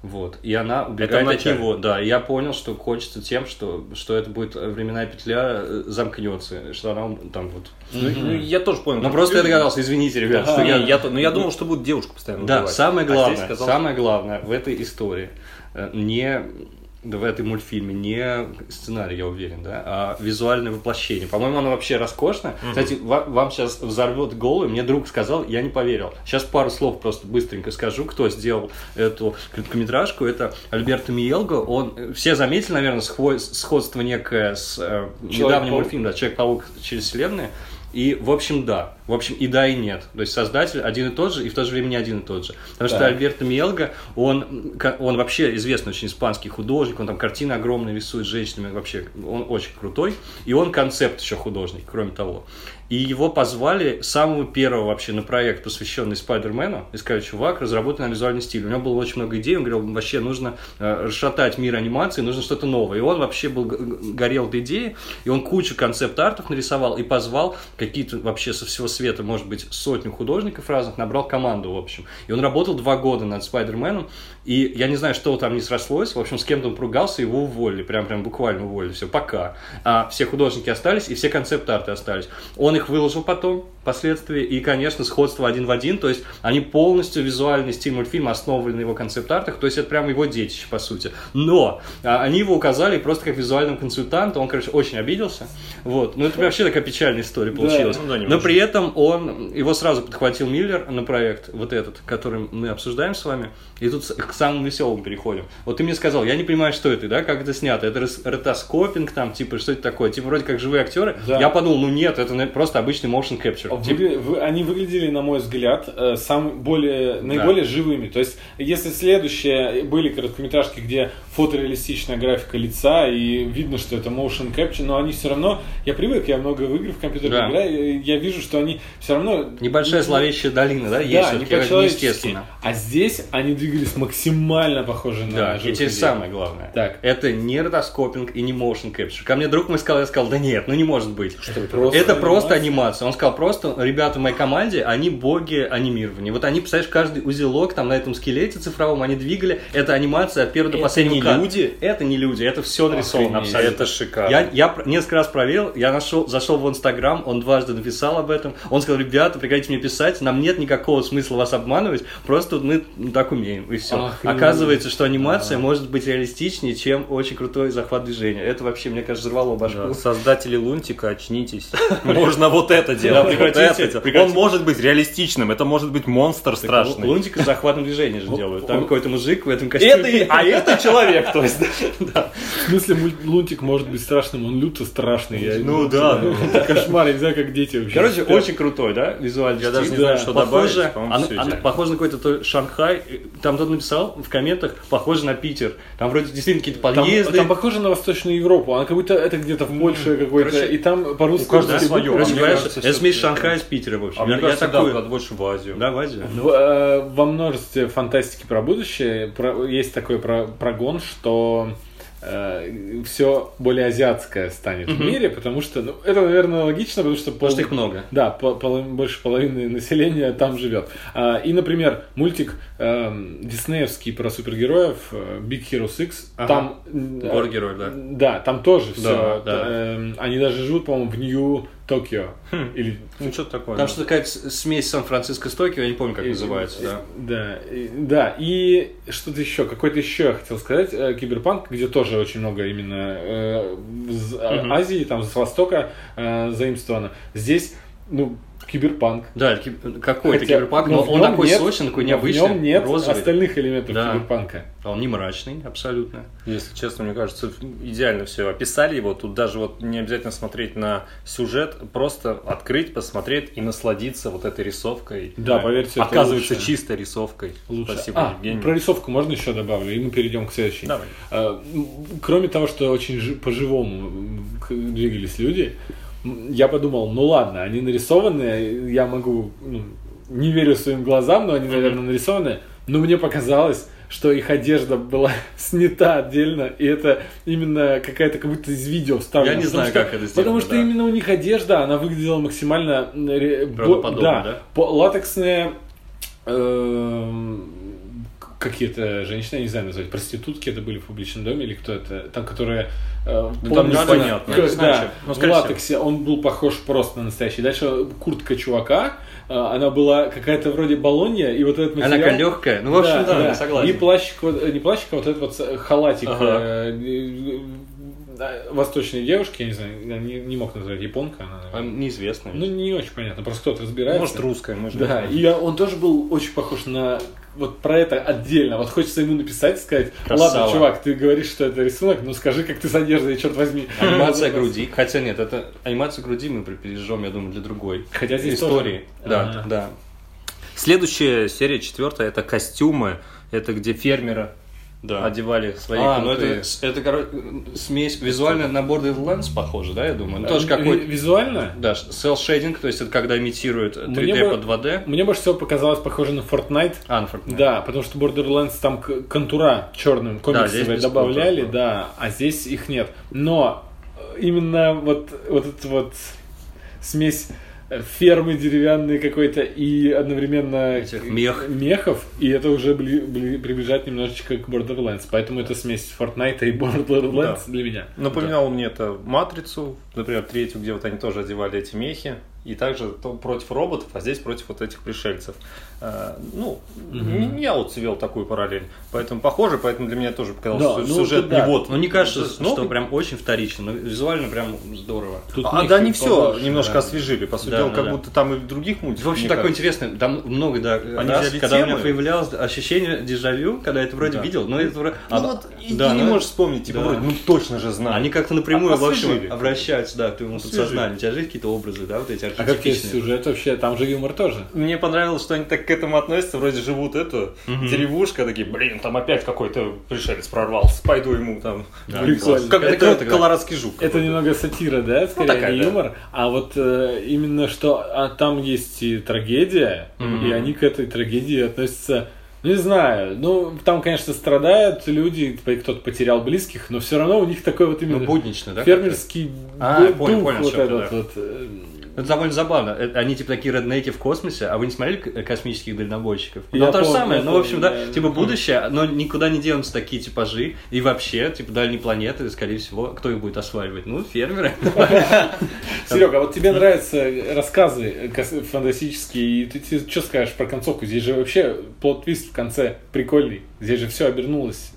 S3: Вот. И она убегает от
S2: начале.
S3: него. Да. И я понял, что кончится тем, что, что это будет временная петля э, замкнется. Что она там вот.
S2: Ну, ну, я тоже понял.
S3: Ну
S2: как
S3: просто я догадался, извините, ребят,
S1: Ага.
S3: что
S2: Не,
S3: я.
S2: я, ну, я думал, что будет девушку постоянно
S3: Да,
S2: убивать.
S3: самое
S2: А
S3: главное,
S2: сказал,
S3: самое главное в этой истории э, не да, в этой мультфильме не сценарий, я уверен, да, а визуальное воплощение. По-моему, оно вообще роскошно. Кстати, ва- вам сейчас взорвет голову. Мне друг сказал, я не поверил. Сейчас пару слов просто быстренько скажу, кто сделал эту короткометражку. Это Альберто Миелго. Он, все заметили, наверное, схо- сходство некое с э, недавним мультфильмом, да, Человек-паук через вселенную. И, в общем, да. В общем, и да, и нет. То есть создатель один и тот же, и в то же время не один и тот же. Потому что
S1: Так.
S3: Альберто Миелго, он, он вообще известный очень испанский художник, он там картины огромные рисует с женщинами, вообще, он очень крутой. И он концепт еще художник, кроме того. И его позвали самого первого вообще на проект, посвященный Спайдермену, и сказали, чувак, разработай на визуальный стиль. У него было очень много идей, он говорил, вообще нужно э, расшатать мир анимации, нужно что-то новое. И он вообще был, горел этой идеей, и он кучу концепт-артов нарисовал и позвал какие-то вообще со всего света, может быть, сотню художников разных, набрал команду, в общем. И он работал два года над Спайдерменом, и я не знаю, что там не срослось, в общем, с кем-то он поругался, его уволили, прям, прям буквально уволили, все, пока. А все художники остались, и все концепт-арты остались. Он их выложил потом, впоследствии, и, конечно, сходство один в один, то есть они полностью визуальный стиль мультфильма основаны на его концепт-артах, то есть это прям его детище, по сути. Но а, они его указали просто как визуального консультанта, он, короче, очень обиделся, вот, ну это вообще такая печальная история получилась.
S2: ну да,
S3: Но при этом он, его сразу подхватил Миллер на проект, вот этот, который мы обсуждаем с вами, и тут к самому веселому переходим. Вот ты мне сказал, я не понимаю, что это, да, как это снято, это ротоскопинг там, типа, что это такое, типа, вроде как живые актеры.
S1: Да.
S3: Я подумал, ну нет, это просто обычный motion capture.
S1: Выгля- вы- они выглядели, на мой взгляд, э, сам, более, наиболее живыми. То есть, если следующие были короткометражки, где фотореалистичная графика лица, и видно, что это motion capture, но они все равно... Я привык, я много в игры в компьютерных
S3: Да.
S1: играю, я вижу, что они все равно...
S3: Небольшая зловещая долина, да, есть
S1: Да, не
S3: как
S1: по-человечески.
S3: естественно.
S1: А здесь они двигались максимально похожи на
S3: Да, и теперь
S1: людей.
S3: самое главное.
S1: Так.
S3: Это не ротоскопинг и не motion capture. Ко мне друг мой сказал, я сказал, да нет, ну не может быть.
S1: Просто
S3: это просто
S1: анимация?
S3: анимация. Он сказал, просто ребята в моей команде, они боги анимирования. Вот они, представляешь, каждый узелок там на этом скелете цифровом они двигали. Это анимация от первого до
S2: Это
S3: последнего кадра.
S2: люди?
S3: Это не люди, это все нарисовано
S1: Охренеть.
S3: абсолютно.
S2: Это шикарно.
S3: Я, я несколько раз проверил, я нашел, зашел в Инстаграм, он дважды написал об этом. Он сказал, ребята, прекратите мне писать, нам нет никакого смысла вас обманывать, просто мы так умеем, и все.
S1: Охренеть.
S3: Оказывается, что анимация может быть реалистичнее, чем очень крутой захват движения. Это вообще, мне кажется, взорвало башку.
S2: Да, Создатели Лунтика, очнитесь. Можно вот это
S3: Да,
S2: делать. Он может быть реалистичным, это может быть монстр страшный.
S3: Лунтика с захватом движения же делают. Там какой-то мужик в этом костюме.
S2: А это человек, то есть.
S3: Да.
S1: В смысле, Лунтик может быть страшным, он люто страшный.
S2: Ну да.
S1: Это кошмар, я не знаю, как дети вообще.
S3: Короче, очень крутой, да, визуальный
S2: Я даже не знаю, что
S3: Похоже,
S2: добавить.
S3: похоже на какой-то то Шанхай. Там кто-то написал в комментах, похоже на Питер. Там вроде действительно какие-то подъезды.
S1: там похоже на Восточную Европу, она как будто это где-то в Польше какой-то, и там по-русски... все
S2: своё.
S1: буквы.
S3: Короче
S2: мне
S3: говоря,
S2: кажется,
S3: это смесь Шанхая с Питером, в общем.
S2: А мне
S3: я
S2: кажется, да, больше в Азию.
S3: Да, в Азию.
S1: Э, во множестве фантастики про будущее есть такой про- прогон, что все более азиатское станет в мире, потому что, ну, это, наверное, логично, потому что...
S3: Потому что их много.
S1: Да, по- поло- больше половины населения там живет. А, и, например, мультик эм, диснеевский про супергероев э, Big Hero 6,
S3: Ага.
S1: там... м, э,
S3: Город герой, да.
S1: Да, там тоже все.
S3: да.
S1: они даже живут, по-моему, в Нью-Токио. Или
S2: Ну, что-то такое.
S3: Там что какая-то с- смесь Сан-Франциско с Токио, я не помню, как
S1: И-
S3: называется, да.
S1: Да, и, да, и что-то еще, какой-то еще я хотел сказать, э, Киберпанк, где тоже очень много именно э, из а- Азии, там, с Востока э, заимствовано. Здесь, ну, Киберпанк.
S3: Да, это какой-то
S1: Хотя-
S3: киберпанк,
S1: но
S3: но он такой
S1: нет-
S3: сочный, такой необычный,
S1: В нем нет
S3: розовый.
S1: остальных элементов
S3: Да.
S1: Киберпанка.
S3: Он не мрачный, абсолютно.
S2: Если честно, мне кажется, идеально все описали его. Тут даже вот не обязательно смотреть на сюжет, просто открыть, посмотреть и насладиться вот этой рисовкой.
S1: Да, поверьте, это
S2: Оказывается,
S1: лучше.
S2: чистой рисовкой.
S1: Лучше.
S2: Спасибо,
S1: а,
S2: Евгений.
S1: про рисовку можно еще добавлю, и мы перейдем к следующей.
S2: Давай.
S1: А, м, Кроме того, что очень жи- по-живому двигались люди, я подумал, ну ладно, они нарисованы, я могу, ну, не верю своим глазам, но они, наверное, нарисованы, но мне показалось, что их одежда была снята отдельно, и это именно какая-то как будто из видео вставлена.
S3: Я не знаю,
S1: что-
S3: как это сделано,
S1: Потому что
S3: да.
S1: именно у них одежда, она выглядела максимально... бо-
S3: Правдоподобно, да?
S1: по- латексные эм, какие-то женщины, я не знаю назвать, проститутки это были в публичном доме или кто это, там, которые э,
S2: Ну, там непонятно.
S1: Да,
S3: что-
S2: ну,
S1: в латексе он был похож просто на настоящий. Дальше куртка чувака, э, она была какая-то вроде баллонья, и вот этот
S3: Она
S1: материал...
S3: такая легкая. Ну, в общем, да, я согласен.
S1: И плащик, э, не плащик, а вот этот вот э, халатик
S2: Ага.
S1: э, восточной девушки, я не знаю, я не, не мог назвать японка, она,
S3: А,
S1: наверное.
S3: Неизвестно.
S1: Ну, не очень понятно, просто кто-то разбирается.
S2: Может, русская, может,
S1: Да,
S2: нет.
S1: и он тоже был очень похож на вот про это отдельно. Вот хочется ему написать, сказать,
S3: Красава.
S1: ладно, чувак, ты говоришь, что это рисунок, ну скажи, как ты с одеждой, черт возьми.
S3: Анимация груди. Хотя нет, это анимацию груди мы припережем, я думаю, для другой
S1: Хотя здесь
S3: истории.
S1: тоже.
S3: Да,
S1: Ага.
S3: да.
S2: Следующая серия, четвертая, это костюмы. Это где фермера
S3: Да.
S2: одевали свои
S3: А, ну это, это короче, смесь визуально на Borderlands похоже, да, я думаю? Ну, тоже какой
S1: Визуально?
S3: Да, cell shading, то есть это когда имитирует 3D
S1: Мне
S3: под 2D.
S1: Мне больше всего показалось похоже на Fortnite.
S3: Анфорд.
S1: Да, потому что Borderlands там контура черным
S3: здесь
S1: комиксовые
S3: без
S1: добавляли,
S3: контура,
S1: да, а здесь их нет. Но именно вот, вот эта вот смесь фермы деревянной какой-то и одновременно
S3: Этих мех.
S1: мехов, и это уже бли- бли- приближает немножечко к Borderlands. Поэтому это смесь Fortnite и Borderlands для меня.
S2: Напоминал мне это Матрицу, например, третью, где вот они тоже одевали эти мехи. И также против роботов, а здесь против вот этих пришельцев. А, ну, не- я вот вел такую параллель. Поэтому похоже, поэтому для меня тоже показалось,
S1: Да,
S2: что
S1: ну,
S2: сюжет
S1: тут да.
S2: не вот.
S3: Ну, не кажется,
S2: Ну,
S3: что прям очень вторично, но визуально прям здорово.
S1: Тут
S2: А, да, не все
S1: побольше,
S2: немножко
S1: да.
S2: освежили. По сути
S3: Да,
S2: дела,
S3: да,
S2: как
S3: да.
S2: будто там и в других мультиках.
S3: В общем, такое интересное, там много, да,
S2: Они
S3: раз,
S2: взяли
S3: когда у меня
S2: темы.
S3: появлялось ощущение дежавю, когда я это вроде
S2: Да.
S3: видел, но это вроде...
S2: Ну
S3: а,
S2: вот, и
S3: да,
S2: ты не
S3: ну,
S2: можешь вспомнить, типа,
S3: да.
S2: вроде, ну точно же знаю.
S3: Они как-то напрямую,
S2: А-
S3: в общем, обращаются, да, к твоему подсознанию. У тебя же какие-то образы, да, вот эти
S1: А как
S3: архетипичные.
S1: сюжет вообще? Там же юмор тоже.
S2: Мне понравилось, что они так к этому относятся, вроде живут это, деревушка, такие, блин, там опять какой-то пришелец прорвался, пойду ему там.
S3: Да,
S2: вылезу».
S1: прикольно.
S2: Как
S3: Это да.
S2: колорадский жук.
S1: Это немного сатира, да, скорее,
S2: такая,
S1: не
S2: да.
S1: юмор. А вот э, именно что а там есть и трагедия, и они к этой трагедии относятся. Ну, не знаю, ну, там, конечно, страдают люди, кто-то потерял близких, но все равно у них такой вот именно
S3: Ну, буднично, да?
S1: фермерский
S3: А,
S1: ду-
S3: понял,
S1: дух
S3: понял,
S1: вот этот
S3: да.
S1: вот. Э,
S3: Это довольно забавно. Э, Они типа такие реднеки в космосе, а вы не смотрели к- космических дальнобойщиков?
S1: Я
S3: Ну, то же самое,
S1: я
S3: ну, в общем, да,
S1: да.
S3: типа будущее, но никуда не денутся такие типажи. И вообще, типа, дальние планеты, скорее всего, кто их будет осваивать? Ну, фермеры.
S1: Серега, а вот тебе нравятся рассказы э, кос- фантастические, и ты, что скажешь про концовку? Здесь же вообще plot twist в конце прикольный. Здесь же все обернулось.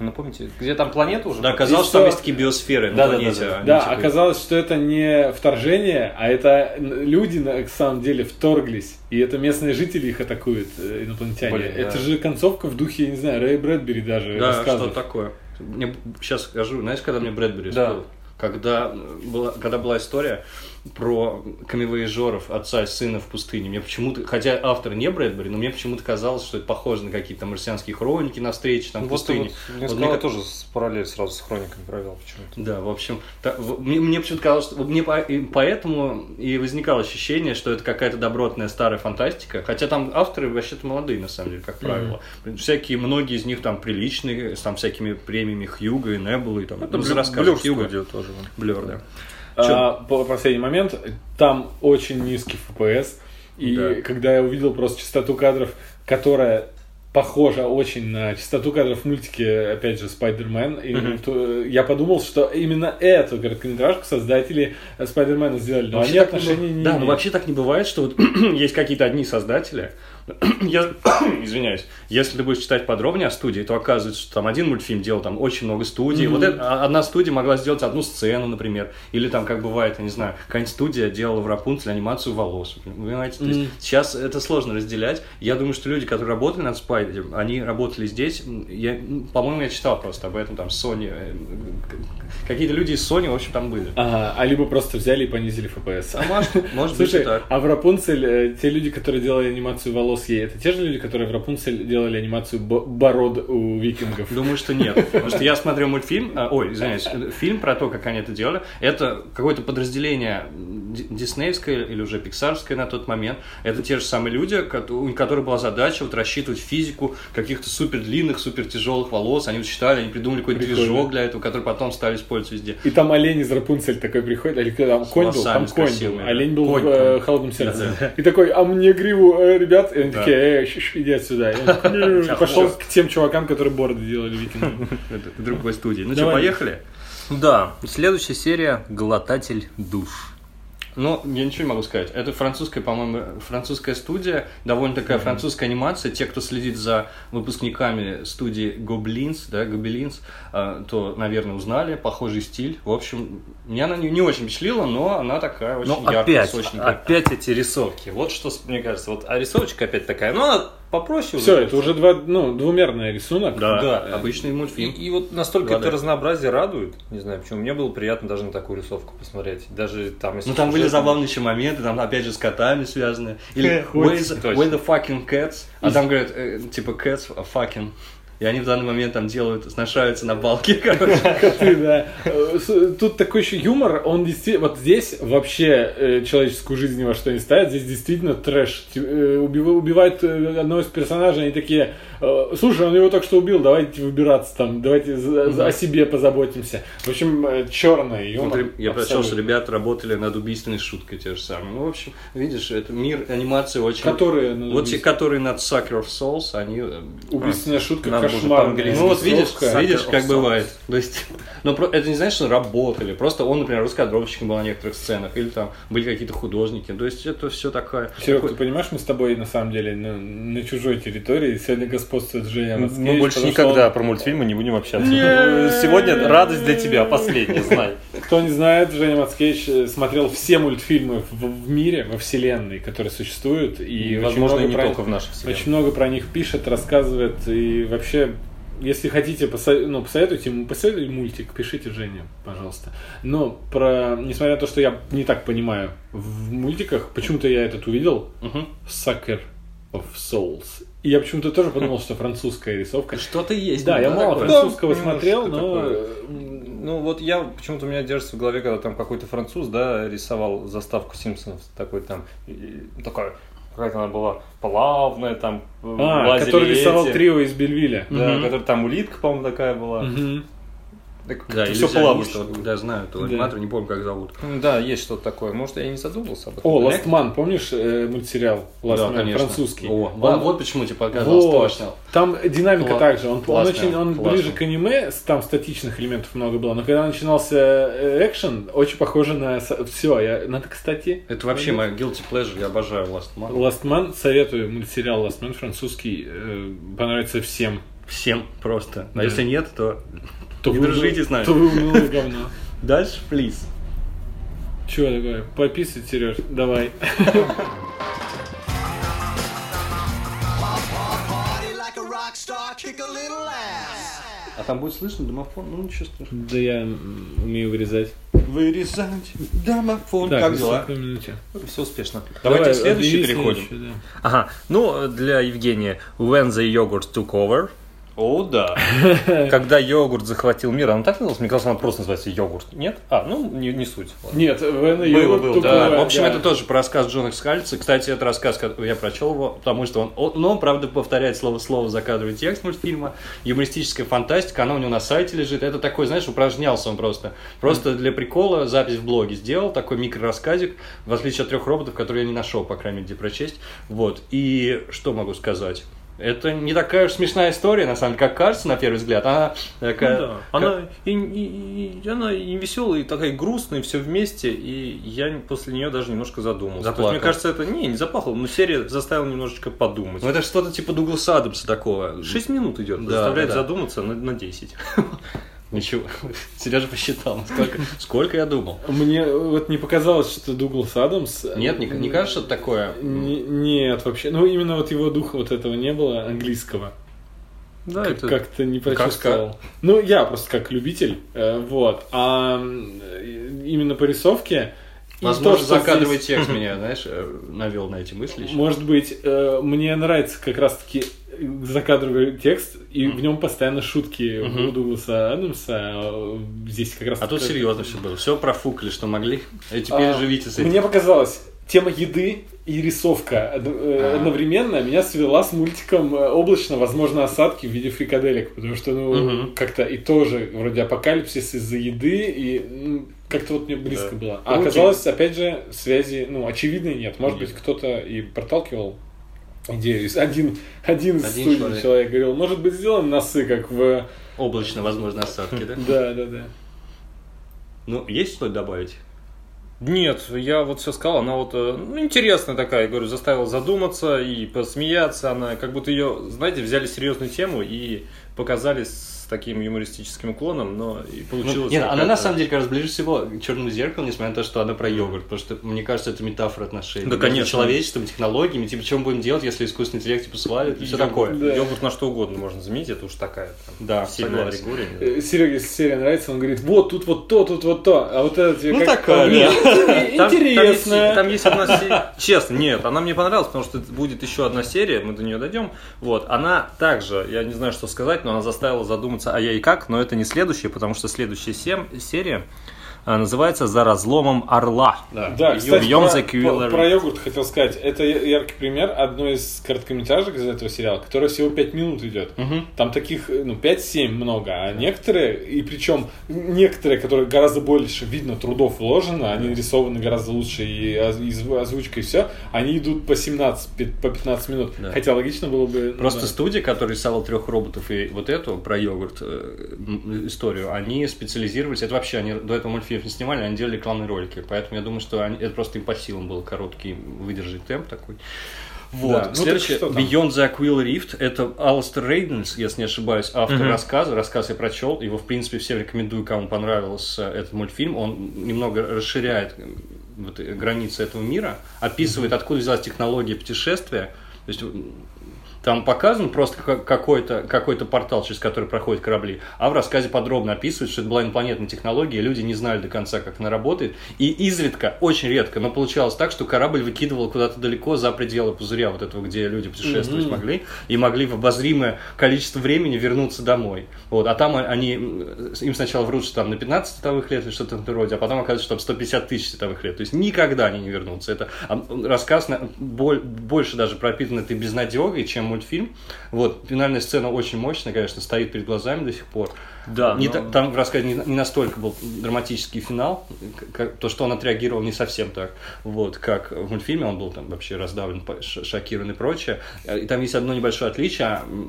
S2: Ну, помните, где там планета уже?
S3: Да, оказалось, что там есть такие биосферы на
S2: Да, да, да,
S3: планете.
S2: да.
S3: Они,
S1: Да,
S3: типа,
S1: оказалось, что это не вторжение, а это люди на самом деле вторглись. И это местные жители их атакуют, э, инопланетяне.
S2: Блин, да.
S1: это же концовка в духе, я не знаю, Рэй Брэдбери даже
S3: Да, что такое. Мне сейчас скажу, знаешь, когда мне Брэдбери
S2: Да.
S3: спел? Когда была, когда была история, про камевояжеров отца и сына в пустыне. Мне почему-то, хотя автор не Брэдбери, но мне почему-то казалось, что это похоже на какие-то марсианские хроники на встрече там в
S2: Вот ты
S3: пустыне.
S2: вот несколько
S3: Вот мне
S2: тоже параллель сразу с хрониками провел почему-то.
S3: да, в общем, та- в- мне, мне почему-то казалось, что вот мне по- и поэтому и возникало ощущение, что это какая-то добротная старая фантастика, хотя там авторы вообще-то молодые, на самом деле, как правило. Всякие, многие из них там приличные, с там всякими премиями Хьюга и Небула, и там, ну, за рассказы Хьюга.
S2: тоже.
S3: Блюр, да.
S1: А, по- последний момент. Там очень низкий FPS. И
S3: Да.
S1: когда я увидел просто частоту кадров, которая похожа очень на частоту кадров в мультике, опять же, Спайдермен, то, я подумал, что именно эту короткометражку создатели Спайдермена сделали. Но они
S3: Вообще не
S1: отношения
S3: быв-
S1: не
S3: Да, но
S1: имеют.
S3: вообще так не бывает, что вот есть какие-то одни создатели. Я извиняюсь. Если ты будешь читать подробнее о студии, то оказывается, что там один мультфильм делал там очень много студий. Вот это, а- одна студия могла сделать одну сцену, например. Или там, как бывает, я не знаю, какая-нибудь студия делала в Рапунцель анимацию волос. Понимаете? То есть сейчас это сложно разделять. Я думаю, что люди, которые работали над Спайдер, они работали здесь. Я, по-моему, я читал просто об этом, там, Sony. э, Какие-то люди из Sony, в общем, там были.
S1: Ага, а либо просто взяли и понизили FPS.
S3: А может, может быть и
S1: Слушай,
S3: так.
S1: а в Рапунцель э, те люди, которые делали анимацию волос ей, это те же люди, которые в Рапунцель делали анимацию бо- бород у викингов?
S3: Думаю, что нет. Потому что я смотрел мультфильм, а, ой, извиняюсь, э, фильм про то, как они это делали. Это какое-то подразделение ди- диснеевское или уже пиксарское на тот момент. Это те же самые люди, у которых была задача вот рассчитывать физику каких-то супер длинных, супер тяжелых волос. Они вот считали, они придумали какой-то движок для этого, который потом стали использовать везде.
S1: И там олень из Рапунцель такой приходит, или там конь был, там конь был, олень был в э, холодном сердце. И такой, а мне гриву, э, ребят, и они
S3: Да.
S1: такие, э, иди отсюда. Пошел к тем чувакам, которые бороды делали викингам.
S3: Это в другой студии. Ну что, поехали?
S2: Да, следующая серия «Глотатель душ».
S3: Ну, я ничего не могу сказать. Это французская, по-моему, французская студия, довольно такая французская анимация. Те, кто следит за выпускниками студии Goblins, да, Gobelins, э, то, наверное, узнали похожий стиль. В общем, меня она не, не очень впечатлила, но она такая очень
S2: Ну,
S3: яркая,
S2: опять,
S3: сочненькая.
S2: опять эти рисовки. Вот что, мне кажется, вот, а рисовочка опять такая, ну, она попроще
S1: Все,
S2: уже.
S1: это уже два, ну, двумерный рисунок.
S3: Да,
S2: да.
S3: обычный
S2: И,
S3: мультфильм.
S2: и вот настолько
S3: Ладно.
S2: это разнообразие радует, не знаю почему, мне было приятно даже на такую рисовку посмотреть. Даже там, если
S3: Ну, там были забавные еще моменты, там, опять же, с котами связаны. Или where the, where the fucking cats? А там говорят, э, типа, cats fucking. И они в данный момент там делают, сношаются на балке, короче.
S1: Тут такой еще юмор, он действительно... Вот здесь вообще э, человеческую жизнь ни во что не ставит, здесь действительно трэш. Э, убива- Убивают э, одного из персонажей, они такие, слушай, он его только что убил, давайте выбираться там, давайте о себе позаботимся. В общем, черный юмор.
S3: Я прочел, что ребята работали над убийственной шуткой те же самые. Ну, в общем, видишь, это мир анимации очень...
S1: Которые над
S3: Вот те, которые над Sucker of Souls, они...
S1: Убийственная шутка, Кошмар.
S2: по-английски.
S3: Ну вот видишь, видишь, как бывает. То есть, ну про- это не значит, что работали. Просто он, например, раскадровщиком был на некоторых сценах, или там были какие-то художники. То есть это все такое.
S1: Серег,
S3: такой-
S1: ты понимаешь, мы с тобой на самом деле ну, на чужой территории. Сегодня господствует Женя Мацкевич.
S2: Мы больше никогда
S1: он-
S2: про мультфильмы не будем общаться. Сегодня радость для тебя, последняя, знай.
S1: Кто не знает, Женя Мацкевич э, смотрел все мультфильмы в, в мире, во вселенной, которые существуют. И,
S2: возможно, не
S1: про-
S2: только в нашей вселенной.
S1: Очень много про них пишет, рассказывает. И вообще, если хотите, посо- ну, посоветуйте, ему- посоветуйте мультик, пишите Жене, пожалуйста. Но про, несмотря на то, что я не так понимаю в мультиках, почему-то я этот увидел,
S3: Мгм.
S1: Sucker of Souls. И я почему-то тоже подумал, что французская рисовка.
S3: Что-то есть.
S1: Да, я мало
S3: такое.
S1: французского
S2: Да,
S1: смотрел, но...
S2: такое. Ну вот я, почему-то у меня держится в голове, когда там какой-то француз, да, рисовал заставку Симпсонов, такой там, такая, какая-то она была плавная, там,
S1: А, который рисовал трио из Бельвиля.
S2: Да,
S3: Мгм.
S2: которая там улитка, по-моему, такая была.
S1: Мгм.
S2: Так
S3: Да,
S2: все плавает.
S3: вот, Да, знаю, этого
S1: Да.
S3: аниматора, не помню, как зовут.
S2: М, Да, есть что-то такое. Может, я и не задумался об этом.
S1: О,
S2: Да?
S1: Last Man, помнишь э, мультсериал Last
S3: да,
S1: Man,
S3: конечно.
S1: французский?
S3: О,
S1: Он-
S3: вот почему тебе показалось
S1: Вот.
S3: точно.
S1: Там динамика
S3: Кла-
S1: также. Он, он очень, он ближе к аниме, там статичных элементов много было. Но когда начинался э, экшен, очень похоже на все. Я, надо, кстати,
S3: Это вообще мой guilty pleasure, я обожаю Last Man.
S1: Last Man советую мультсериал Last Man французский э, понравится всем.
S3: Всем просто. А
S1: Да.
S3: если нет, то
S1: То
S3: не
S1: вы-
S3: дружите с нами.
S1: То вы унылое говно.
S3: Дальше, please.
S1: Чего такое? Пописать, Сереж? Давай.
S3: А там будет слышно домофон? Ну, ничего страшного.
S1: Да я умею вырезать.
S3: Вырезать домофон.
S1: Так,
S3: как дела?
S2: Все успешно.
S3: Давайте
S1: Давай,
S3: к
S1: объяви
S3: переходим.
S1: следующую, да.
S2: Ага, ну, для Евгения, when the yogurt took over,
S3: О, да.
S2: когда йогурт захватил мир, она так называлась? Мне кажется, она просто называется йогурт. Нет? А, ну, не, не суть. Ладно.
S1: Нет, Вена
S2: Было,
S1: Йогурт
S2: было,
S1: тупо,
S3: Да, в общем,
S1: да.
S3: это тоже про рассказ Джона Скальца. Кстати, это рассказ, который я прочел его, потому что он, он, ну, он, правда, повторяет слово в слово закадровый текст мультфильма. Юмористическая фантастика, она у него на сайте лежит. Это такой, знаешь, упражнялся он просто. Просто для прикола запись в блоге сделал, такой микрорассказик, в отличие от трех роботов, которые я не нашел, по крайней мере, где прочесть. Вот. И что могу сказать? Это не такая уж смешная история, на самом деле, как кажется на первый взгляд. Она
S2: Ну
S3: такая...
S2: да.
S3: как-
S2: Она и, и- и- она и веселая, и такая грустная, все вместе, и я после нее даже немножко задумался. То есть,
S3: Заплакал.
S2: мне кажется, это не, не заплакал, но серия заставила немножечко подумать.
S3: Ну, это что-то типа Дугласа Адамса такого.
S2: 6 минут идет,
S3: Да,
S2: заставляет
S3: да, да.
S2: задуматься на, на 10.
S3: Ничего. Сережа посчитал, сколько, сколько я думал.
S1: Мне вот не показалось, что Дуглас Адамс...
S3: Нет, не, не кажется, что такое?
S1: Не- Нет, вообще. Ну, именно вот его духа вот этого не было, английского.
S2: Да,
S1: Как-
S2: это...
S1: Как-то не
S3: Как
S1: прочувствовал. Ну, я просто как любитель. э, Вот. А э, именно по рисовке...
S3: Возможно,
S1: то,
S3: закадровый
S1: здесь-
S3: текст меня, знаешь, э, навел на эти мысли. еще.
S1: Может быть, э, мне нравится как раз-таки закадровый текст, и в нем постоянно шутки
S3: Мгм.
S1: у Дугласа Адамса. а Здесь как раз...
S3: А тут серьезно все было. Все профукали, что могли. И теперь
S1: А,
S3: живите с этим.
S1: Мне показалось, тема еды и рисовка э,
S3: А.
S1: одновременно меня свела с мультиком облачно, возможно, осадки в виде фрикаделек, потому что, ну,
S3: Мгм.
S1: как-то и тоже вроде апокалипсис из-за еды, и как-то вот мне близко
S3: Да.
S1: было. А
S3: Ну,
S1: оказалось, опять же, связи, ну, очевидной нет. Может
S3: Нет.
S1: быть, кто-то и проталкивал идею. Один, один,
S3: Один
S1: студий
S3: человек.
S1: человек. говорил, может быть, сделаем носы, как в...
S3: Облачно, возможно, осадки, да?
S1: Да, да, да.
S3: Ну, есть что добавить?
S2: Нет, я вот все сказал, она вот э, ну, интересная такая, я говорю, заставила задуматься и посмеяться. Она как будто ее, знаете, взяли серьезную тему и показали с таким юмористическим уклоном, но и
S3: Ну,
S2: получилось.
S3: нет, она на самом деле, кажется, ближе всего к черному зеркалу, несмотря на то, что она про йогурт. Потому что, мне кажется, это метафора отношений.
S2: Да,
S3: между
S2: конечно.
S3: Человечеством, технологиями. Типа, что мы будем делать, если искусственный интеллект типа свалит и все
S2: Йогурт-
S3: такое.
S1: Да.
S2: Йогурт на что угодно можно заменить, это уж такая там,
S3: Да,
S2: сильная аллегория.
S1: Сереге, если серия нравится, он говорит, вот тут вот то, тут вот то, а вот это тебе
S3: Ну,
S1: как
S3: такая, да.
S1: Интересно.
S2: Там есть, там есть одна серия. Честно, нет, она мне понравилась, потому что будет еще одна серия, мы до нее дойдем. Вот, она также, я не знаю, что сказать, но она заставила задуматься, а я и как, но это не следующая, потому что следующая сем- серия называется «За разломом орла».
S3: Да.
S1: Да, кстати,
S2: Beyond
S1: про,
S2: the
S1: про- про йогурт хотел сказать. Это яркий пример одной из короткометражек из этого сериала, которая всего 5 минут идет.
S3: Мгм.
S1: Там таких, ну, 5-7 много, а некоторые, и причем некоторые, которые гораздо больше, видно, трудов вложено, они нарисованы гораздо лучше, и, оз- и зв- озвучка, и все, они идут по 17, пи- по 15 минут.
S3: Да.
S1: Хотя логично было бы... ну,
S3: Просто
S1: да.
S3: студия, которая рисовала трех роботов и вот эту про йогурт э, историю, они специализировались. Это вообще они до этого мультфильм не снимали, они делали рекламные ролики. Поэтому я думаю, что они- это просто им по силам был короткий выдержать темп такой. Вот.
S1: Да, ну
S3: Следующее,
S1: там?
S3: Beyond the Aquil Rift, это Алстер Рейнольдс, если не ошибаюсь, автор
S2: Мгм.
S3: рассказа. Рассказ я прочел, его, в принципе, всем рекомендую, кому понравился этот мультфильм. Он немного расширяет вот, э, границы этого мира, описывает, откуда взялась технология путешествия. То есть там показан просто ка- какой-то какой портал, через который проходят корабли, а в рассказе подробно описывают, что это была инопланетная технология, люди не знали до конца, как она работает, и изредка, очень редко, но получалось так, что корабль выкидывал куда-то далеко за пределы пузыря вот этого, где люди путешествовать
S1: Мгм.
S3: могли, и могли в обозримое количество времени вернуться домой. Вот, а там они, им сначала врут, что там на 15 световых лет или что-то в этом роде, а потом оказывается, что там 150 тысяч световых лет. То есть никогда они не вернутся. Это а, рассказ на- боль- больше даже пропитан этой безнадегой, чем мультфильм. Вот, финальная сцена очень мощная, конечно, стоит перед глазами до сих пор.
S2: Да,
S3: Не
S2: но-
S3: та- там в рассказе не, не настолько был драматический финал, как- то, что он отреагировал не совсем так, вот, как в мультфильме, он был там вообще раздавлен, шокирован и прочее. И там есть одно небольшое отличие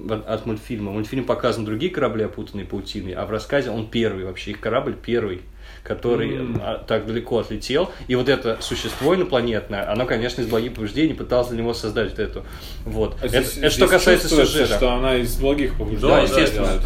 S3: от- от мультфильма. В мультфильме показаны другие корабли, опутанные паутиной, а в рассказе он первый вообще, их корабль первый который а, так далеко отлетел. И вот это существо инопланетное, оно, конечно, из благих побуждений пыталось для него создать вот эту. Вот.
S1: А
S3: это,
S1: здесь-
S3: это что
S1: здесь
S3: касается сюжета.
S1: что она из благих побуждений.
S3: Да,
S2: Да,
S3: естественно.
S1: делает.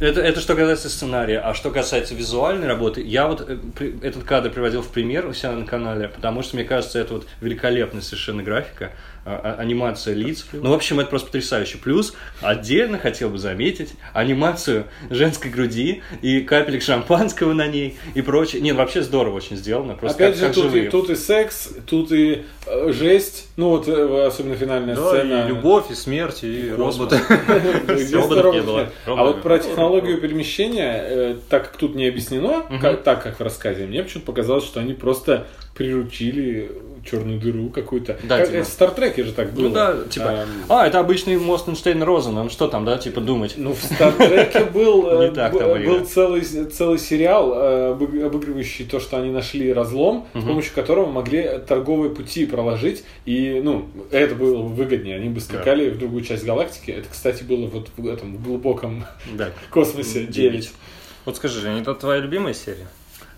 S3: Это, это что касается сценария. А что касается визуальной работы, я вот э, этот кадр приводил в пример у себя на канале, потому что, мне кажется, это вот великолепная совершенно графика, а- а- анимация лиц. Ну, в общем, это просто потрясающе. Плюс отдельно хотел бы заметить анимацию женской груди и капелек шампанского на ней и прочее. Нет, вообще здорово очень сделано. Просто
S1: Опять
S3: как,
S1: же,
S3: как
S1: тут,
S3: живые.
S1: и, тут и секс, тут и э, жесть, ну вот э, особенно финальная
S2: Да,
S1: сцена.
S2: и любовь, и смерть, и
S3: Космос.
S2: роботы. Роботов не было.
S1: А вот про технологию перемещения, э, так как тут не объяснено, так как в рассказе, мне почему-то показалось, что они просто приручили черную дыру какую-то.
S3: Да,
S1: Как-
S3: типа.
S1: это в Стартреке же так было.
S3: Ну да, типа,
S1: Эм,
S3: а, это обычный мост Эйнштейн-Розен, ну что там, да, типа думать.
S1: Ну, в Стартреке был, э, был целый, целый сериал, э, обыг- обыгрывающий то, что они нашли разлом, с помощью которого могли торговые пути проложить, и, ну, это было выгоднее, они бы скакали в другую часть галактики. Это, кстати, было вот в этом глубоком космосе 9.
S2: Вот скажи, это твоя любимая серия?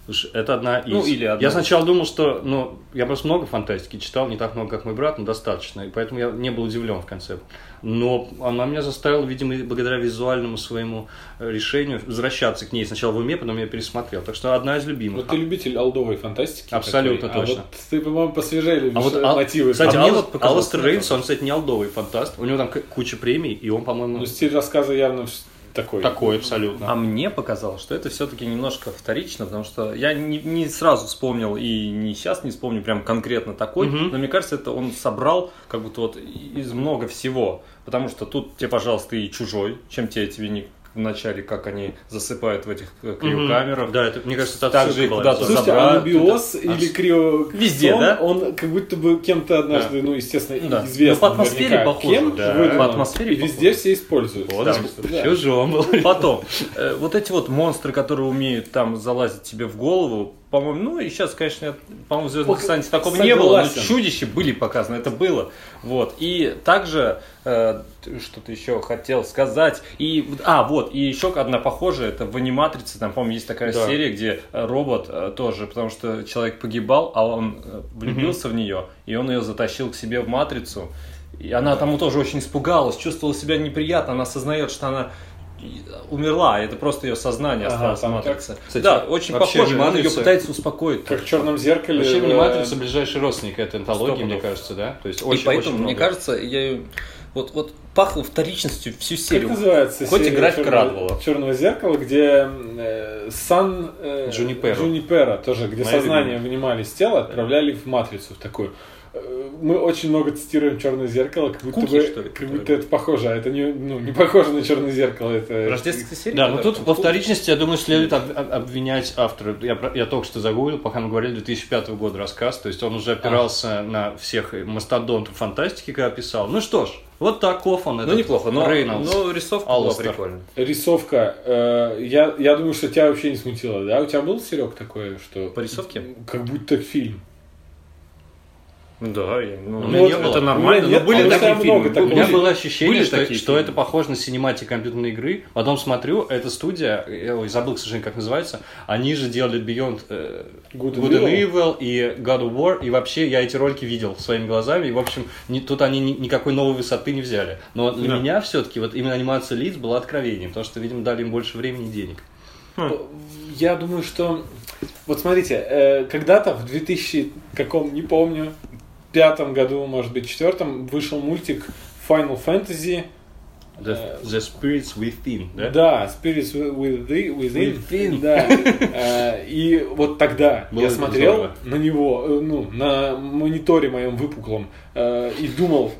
S3: Слушай, это одна из.
S2: Ну, или одна.
S3: Я сначала думал, что, ну, я просто много фантастики читал, не так много, как мой брат, но достаточно, и поэтому я не был удивлен в конце. Но она меня заставила, видимо, благодаря визуальному своему э, решению возвращаться к ней сначала в уме, потом я пересмотрел. Так что одна из любимых.
S1: Вот ты любитель алдовой фантастики.
S3: Абсолютно
S1: такой,
S3: точно.
S1: А вот ты, по-моему, посвежее любишь
S3: А вот, Ал-
S1: мотивы.
S3: кстати,
S2: А мне
S3: Ал-
S2: вот это.
S3: Рейнс, он, кстати, не алдовый фантаст. У него там куча премий, и он, по-моему,
S1: Ну, стиль рассказа явно такой.
S3: такой абсолютно.
S2: А мне показалось, что это все-таки немножко вторично, потому что я не, не сразу вспомнил и не сейчас не вспомню прям конкретно такой,
S3: Мгм.
S2: но мне кажется, это он собрал как будто вот из много всего. Потому что тут тебе, пожалуйста, и чужой, чем тебе тебе не в начале, как они засыпают в этих э, криокамерах.
S3: Да, это, мне кажется, это
S2: Также куда-то
S1: Слушайте,
S2: забрать,
S1: анабиоз
S2: туда-
S1: или
S2: а
S1: крио...
S2: Везде, да?
S1: Он как будто бы кем-то однажды, ну, естественно,
S2: Да.
S1: известно.
S2: Ну, по атмосфере
S1: наверняка,
S2: похоже,
S1: Кем
S3: да.
S1: выдуман.
S2: По атмосфере
S1: И везде
S2: похоже.
S1: все используют.
S3: Вот, да.
S1: да.
S3: Чужом был.
S2: Потом, э, вот эти вот монстры, которые умеют там залазить тебе в голову, по-моему, ну и сейчас, конечно, по-моему, в Звездном десанте такого не было, но чудища были показаны, это было. Вот. И также, э, что-то еще хотел сказать. И, а, вот, и еще одна похожая, это в аниматрице, там, по-моему, есть такая
S3: Да.
S2: серия, где робот э, тоже, потому что человек погибал, а он э, влюбился в нее, и он ее затащил к себе в матрицу. И она тому тоже очень испугалась, чувствовала себя неприятно, она осознает, что она умерла, и это просто ее сознание
S1: Ага,
S2: осталось в
S1: там
S2: матрице.
S3: Кстати,
S2: да, очень похоже, он ее пытается успокоить.
S1: Как в черном зеркале.
S3: Вообще,
S1: э,
S3: аниматрица ближайший родственник этой антологии, мне кажется, да? То есть
S2: и
S3: очень,
S2: поэтому,
S3: очень
S2: мне
S3: много.
S2: кажется, я вот, вот пахло вторичностью всю
S1: Как
S2: серию.
S1: называется
S2: Хоть и
S1: серия
S2: графика
S1: черного,
S2: радовала.
S1: черного зеркала, где э, Сан э,
S3: Джуниперо.
S1: Джунипера тоже, где
S3: Моя
S1: сознание вынимали из тела, отправляли в матрицу в такую. Мы очень много цитируем черное зеркало, как будто
S2: Куки,
S1: бы,
S2: что ли,
S1: как будто это похоже, а это не, ну, не похоже на черное зеркало. Это
S2: Рождественская серия?
S3: Да, но тут во вторичности, я думаю, следует об- об- обвинять автора. Я, я только что загуглил, пока мы говорили 2005 года рассказ, то есть он уже опирался на всех мастодонтов фантастики, когда писал. Ну что ж, вот таков он.
S2: Ну,
S3: этот
S2: неплохо, но,
S3: Рейнольдс.
S2: но рисовка была
S3: Алластер.
S2: прикольная.
S1: Рисовка. э, я, я думаю, что тебя вообще не смутило, да? У тебя был, Серег, такое, что...
S2: По рисовке?
S1: Как будто фильм.
S2: Да, ну, ну, вот
S3: не
S2: это нормально,
S1: меня
S2: но
S1: нет,
S2: были такие
S1: много
S2: фильмы.
S1: такого.
S3: У меня было ощущение,
S2: были
S3: что,
S2: такие
S3: что это похоже на синематик компьютерной игры. Потом смотрю, эта студия, я ой, забыл, к сожалению, как называется, они же делали Beyond э,
S1: Good
S3: Good and
S1: Evil.
S3: Evil и God of War, и вообще я эти ролики видел своими глазами, и, в общем, ни- тут они ни- никакой новой высоты не взяли. Но для
S2: Да.
S3: меня все-таки вот именно анимация лиц была откровением, потому что, видимо, дали им больше времени и денег.
S1: Я думаю, что... Вот смотрите, э, когда-то в 2000, каком, не помню, пятом году, может быть, четвертом, вышел мультик Final Fantasy.
S3: The, the Spirits Within, да?
S1: Да, Spirits Within. Within.
S3: Within.
S1: Да. Э, И вот тогда
S3: Было
S1: я смотрел
S3: здорово.
S1: на него, э, ну, на мониторе моем выпуклом, э, и думал,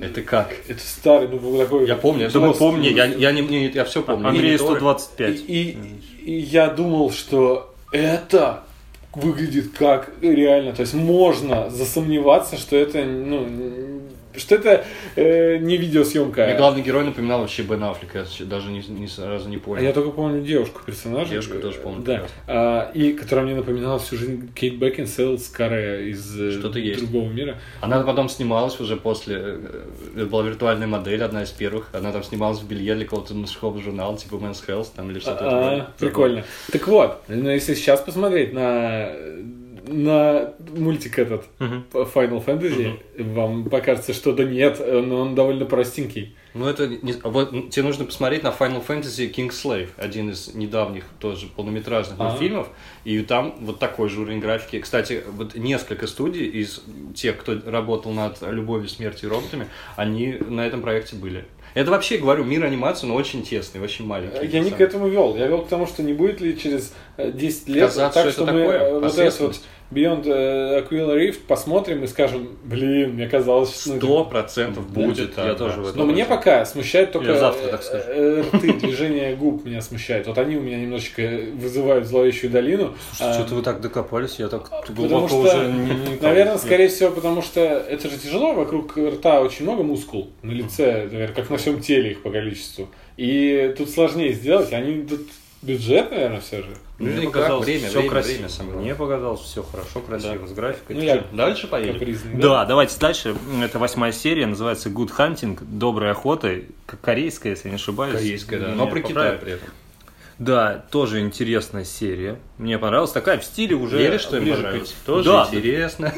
S3: Это как?
S1: это старый, ну, был такой...
S3: Я помню, я думаю, помню, я, я, не, не- я все помню.
S2: Андрей
S3: Мониторы.
S2: 125.
S1: И, и- и я думал, что это выглядит как реально. То есть можно засомневаться, что это, ну, что это э, не видеосъемка.
S3: Мне главный герой напоминал вообще Бен Аффлека, я даже не, не сразу не
S1: А
S3: понял.
S1: я только помню девушку персонажа.
S3: Девушку тоже помню
S1: Да.
S3: прекрасно.
S1: А, и которая мне напоминала всю жизнь Кейт Бекинсейл с Каре из э,
S3: Что-то есть.
S1: другого мира.
S3: Она потом снималась уже после, это была виртуальная модель, одна из первых. Она там снималась в белье для какого-то мужского журнала, типа Men's Health там или что-то.
S1: А, прикольно. Так вот, ну, если сейчас посмотреть на, на мультик этот Final Fantasy вам покажется, что да нет, но он довольно простенький.
S3: Ну, это не- вот м, тебе нужно посмотреть на Final Fantasy Kingslave, один из недавних тоже полнометражных
S1: Ага.
S3: мультфильмов, и там вот такой же уровень графики. Кстати, вот несколько студий из тех, кто работал над «Любовью, смертью и роботами», они на этом проекте были. Это вообще, говорю, мир анимации, но очень тесный, очень маленький.
S1: Я не к этому вел. Я вел к тому, что не будет ли через э, 10 лет
S3: Казаться,
S1: так,
S3: что
S1: что мы
S3: такое,
S1: э, вот этот вот. Beyond э, Aquila Rift посмотрим и скажем, блин, мне казалось, что...
S3: Сто процентов будет.
S2: Я
S3: да.
S2: тоже в этом
S1: Но мне пока смущает только
S2: Я завтра
S1: э,
S2: так скажу.
S1: э, рты, движение губ меня смущает. Вот они у меня немножечко вызывают зловещую долину. А,
S2: Что-то вы так докопались, я так
S1: Потому
S2: глубоко
S1: что,
S2: уже
S1: наверное, скорее всего, потому что это же тяжело, вокруг рта очень много мускул на лице, наверное, как на всем теле их по количеству. И тут сложнее сделать, они тут бюджет, наверное, все же.
S3: Ну,
S2: Мне
S3: никак,
S2: показалось,
S3: время,
S2: все
S3: время,
S2: красиво.
S3: время самое
S2: Мне показалось, все хорошо, красиво, с графикой.
S1: Ну, я
S3: Дальше поедем.
S1: капризный.
S2: Да, давайте дальше. Это восьмая серия, называется Good Hunting, Добрая охота, корейская, если я не ошибаюсь.
S3: Корейская, да. Но про Китай при этом.
S2: Да, тоже интересная серия. Мне понравилась. Такая в стиле уже
S3: Веришь, что им
S2: ближе к-
S3: понравилось? Тоже
S2: да.
S3: интересно.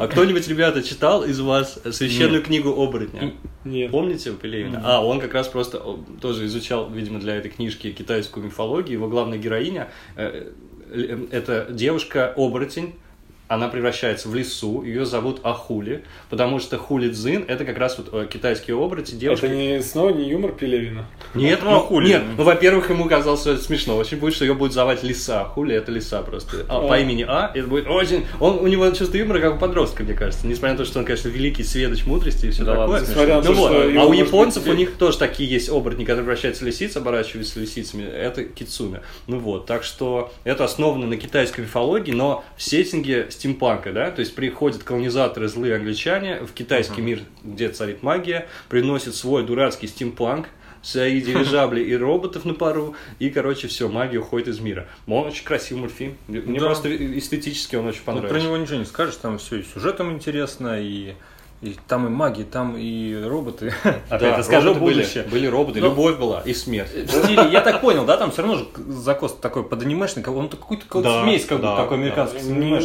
S3: А кто-нибудь, ребята, читал из вас священную книгу оборотня?
S1: Нет.
S3: Помните Пелевина? А, он как раз просто тоже изучал, видимо, для этой книжки китайскую мифологию. Его главная героиня э, э, это девушка-оборотень. Она превращается в лису, ее зовут Ахули, потому что Хули Цзин это как раз вот э, китайские оборотни, девушка.
S1: Это не снова не юмор Пелевина.
S3: Нет,
S2: Ну,
S3: ну,
S2: а хули?
S3: Нет, ну, во-первых, ему казалось, что это смешно. Очень будет, что ее будет звать Лиса. Хули это Лиса просто. А, по
S1: А.
S3: имени А, это будет очень... Он, у него чувство юмора, как у подростка, мне кажется. Несмотря на то, что он, конечно, великий сведущ мудрости и все
S2: Да
S3: такое.
S1: на
S3: ну вот. А у японцев
S1: быть,
S3: у них тоже такие есть оборотни, которые превращаются в лисиц, оборачиваются лисицами. Это кицуна. Ну вот, так что это основано на китайской мифологии, но в сеттинге стимпанка, да, то есть приходят колонизаторы, злые англичане в китайский мир, где царит магия, приносят свой дурацкий стимпанк, свои дирижабли и роботов на пару, и, короче, все, магия уходит из мира. Он очень красивый мультфильм. Мне
S2: Да.
S3: просто эстетически он очень понравился.
S2: про него ничего не скажешь, там все и сюжетом интересно, и, и там и маги, там и роботы. Опять
S3: Да,
S2: скажу
S3: роботы были,
S2: будущее.
S3: были роботы,
S2: Но-
S3: любовь была и смерть.
S2: В стиле, я так понял, да, там все равно же закос такой под анимешный, он какой-то
S3: Да,
S2: смесь, как, бы,
S3: да,
S2: как у
S3: да.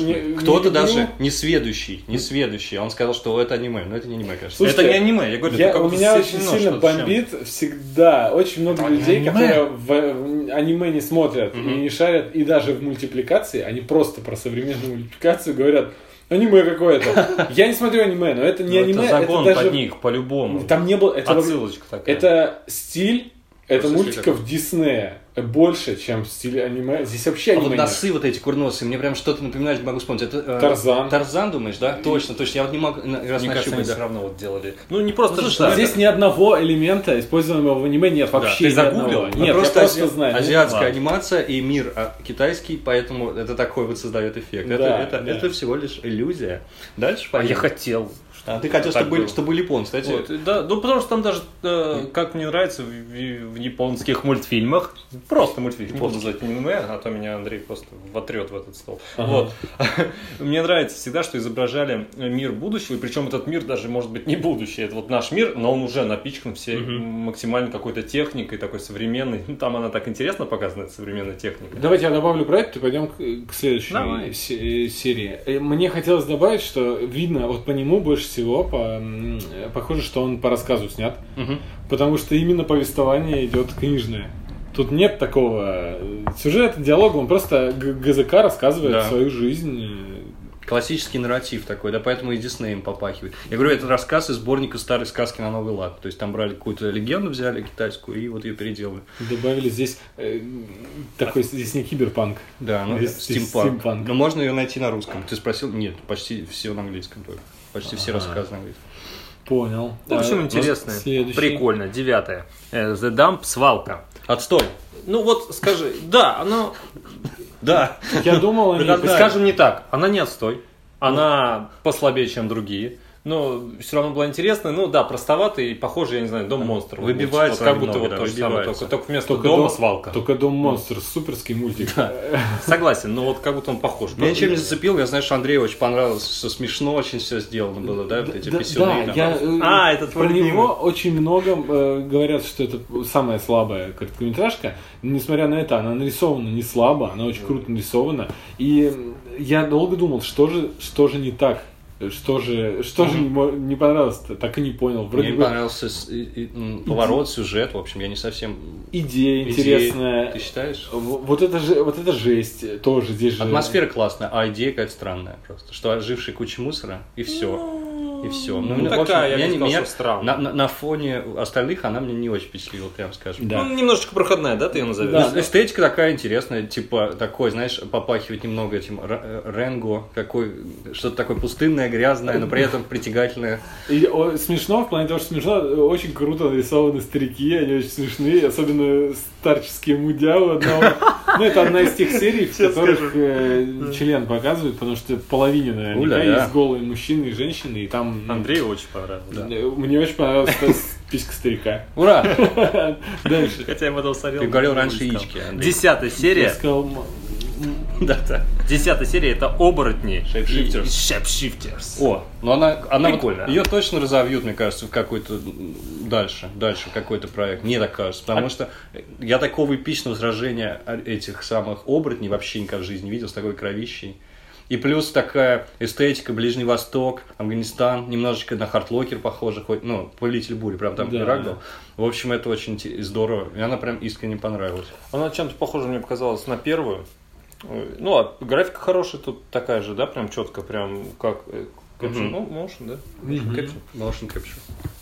S1: не-
S3: Кто-то даже не сведущий, не сведущий. Он сказал, что это аниме, но это не аниме, кажется.
S1: Слушайте,
S2: это не аниме, я говорю,
S1: Я,
S2: это
S1: у меня очень
S2: соединено
S1: сильно бомбит всегда. Очень много
S2: А,
S1: людей,
S2: аниме?
S1: которые в, в аниме не смотрят и не шарят, и даже в мультипликации, они просто про современную мультипликацию говорят, аниме какое-то. Я не смотрю аниме, но это не
S2: Ну,
S1: аниме,
S2: это загон
S1: даже...
S2: под них, по-любому.
S1: Там не было... Это,
S2: Отсылочка такая.
S1: это стиль, это
S3: Просто
S1: мультиков Диснея. Больше, чем стиль аниме. Здесь вообще
S3: А
S1: аниме
S3: вот
S1: нет.
S3: носы вот эти курносые, мне прям что-то напоминает, не могу вспомнить. Это, э,
S1: Тарзан.
S3: Тарзан, думаешь, да? Точно, точно. Я вот не могу раз
S2: Мне кажется, они
S3: нащупать,
S2: все
S3: да.
S2: равно вот делали. Ну, не просто
S3: Ну, слушай,
S2: так.
S1: Здесь ни одного элемента, используемого в аниме, нет вообще
S2: ты
S1: ни
S2: загуглил?
S1: одного. Нет,
S3: просто,
S1: я просто знаю.
S3: азиатская
S2: Ладно.
S3: анимация и мир а, китайский, поэтому это такой вот создает эффект. это,
S1: Да,
S3: это,
S1: да.
S3: это всего лишь иллюзия. Дальше
S2: А я хотел.
S3: А, ты хотел, чтобы,
S2: было.
S3: чтобы были японцы. Кстати,
S2: Вот, да, ну потому что там даже, э, как мне нравится в, в- в японских мультфильмах, просто мультфильм, буду называть аниме, а то меня Андрей просто вотрет в этот стол. Вот. Мне нравится всегда, что изображали мир будущего, и причем этот мир даже может быть не будущее, это вот наш мир, но он уже напичкан всей максимально какой-то техникой, такой современной. Ну, Там она так интересно показана, эта современная техника.
S1: Давайте я добавлю про это и пойдем к, к следующей
S2: Давай.
S1: се- серии. Э, Мне хотелось добавить, что видно, вот по нему больше всего, по, э, похоже, что он по рассказу снят,
S3: Мгм.
S1: потому что именно повествование идет книжное. Тут нет такого э, сюжета, диалога, он просто ГЗК рассказывает
S3: Да.
S1: свою жизнь.
S3: Классический нарратив такой, да, поэтому и Диснеем попахивает. Я говорю, это рассказ из сборника старой сказки на новый лад. То есть там брали какую-то легенду, взяли китайскую и вот ее переделали.
S1: Добавили здесь э, такой, здесь не киберпанк.
S3: Да, ну,
S1: здесь
S3: стимпанк.
S1: стимпанк.
S3: Но можно ее найти на русском. Ты спросил? Нет, почти все на английском только. Почти все английском.
S1: Понял.
S2: Ну, в общем,
S1: А,
S2: интересное,
S1: следующий.
S2: прикольно. Девятое. Э, The Dump, свалка.
S3: Отстой.
S2: Ну вот скажи, да, оно
S3: Да.
S1: Я думал, они...
S2: Скажем не так, она не отстой, она послабее, чем другие. Но все равно было интересно. Ну да, простовато и похоже, я не знаю, дом монстров.
S3: Выбивается
S2: Вот, как будто вот
S3: да,
S2: то же самое, только, только вместо
S1: Только
S2: дома
S1: дом-
S2: свалка.
S1: Только Дом Монстр, суперский мультик.
S2: Согласен, но вот как будто он похож.
S3: Меня ничем не зацепил, я знаю, что Андрею очень понравилось, все смешно очень все сделано было, да, вот эти
S1: Да,
S3: писюны.
S1: да, я, э,
S2: А, это твой
S1: про него очень много э, говорят, что это самая слабая короткометражка. Несмотря на это, она нарисована не слабо, она очень круто нарисована. И я долго думал, что же, что же не так. Что же, что же не, не понравилось Так и не понял. Вроде
S3: Мне
S1: бы
S3: понравился с- и- и, поворот, сюжет, в общем, я не совсем...
S1: идея
S3: идеи-
S1: интересная.
S3: Ты считаешь?
S1: Вот это же, вот это жесть тоже здесь же.
S3: Атмосфера классная, а идея какая-то странная просто. Что оживший куча мусора, и все. И все.
S2: Ну, такая, я бы сказал, странная.
S3: на, на- на фоне остальных она мне не очень впечатлила, прям скажем.
S1: Да.
S2: Ну, немножечко проходная, да, ты ее назовешь?
S1: Да.
S3: Ну, Эстетика такая интересная, типа такой, знаешь, попахивает немного этим Ренго, какой, что-то такое пустынное, грязное, но при этом притягательное.
S1: И о, смешно, в плане того, что смешно, очень круто нарисованы старики, они очень смешные, особенно старческие мудя у одного. Ну, это одна из тех серий, в которых э, член показывают, потому что половине наверняка есть голые мужчины и женщины, и там... ну,
S2: Андрею очень понравилось.
S1: Мне очень понравилась писька старика.
S3: Ура!
S1: Дальше.
S2: Хотя я бы дал сорел.
S3: Ты говорил раньше яички.
S2: Десятая серия.
S3: Да, да.
S2: Десятая серия это оборотни.
S3: Shapeshifters.
S2: Shapeshifters.
S3: О, ну она, она вот-
S2: Прикольно.
S3: ее точно разовьют, мне кажется, в какой-то дальше, дальше какой-то проект. Мне так кажется,
S2: А
S3: потому что я такого эпичного сражения этих самых оборотней вообще никогда в жизни не видел с такой кровищей. И плюс такая эстетика, Ближний Восток, Афганистан, немножечко на Хартлокер похоже, хоть, ну, Повелитель бури, прям там
S1: Да.
S3: Ирак был. В общем, это очень здорово. И она прям искренне понравилась.
S2: Она чем-то похожа, мне показалось, на первую. Ну, а графика хорошая тут такая же, да, прям четко, прям как... э, caption,
S3: Мгм.
S2: Ну, motion, да?
S1: Мгм.
S2: Caption.
S3: Motion capture.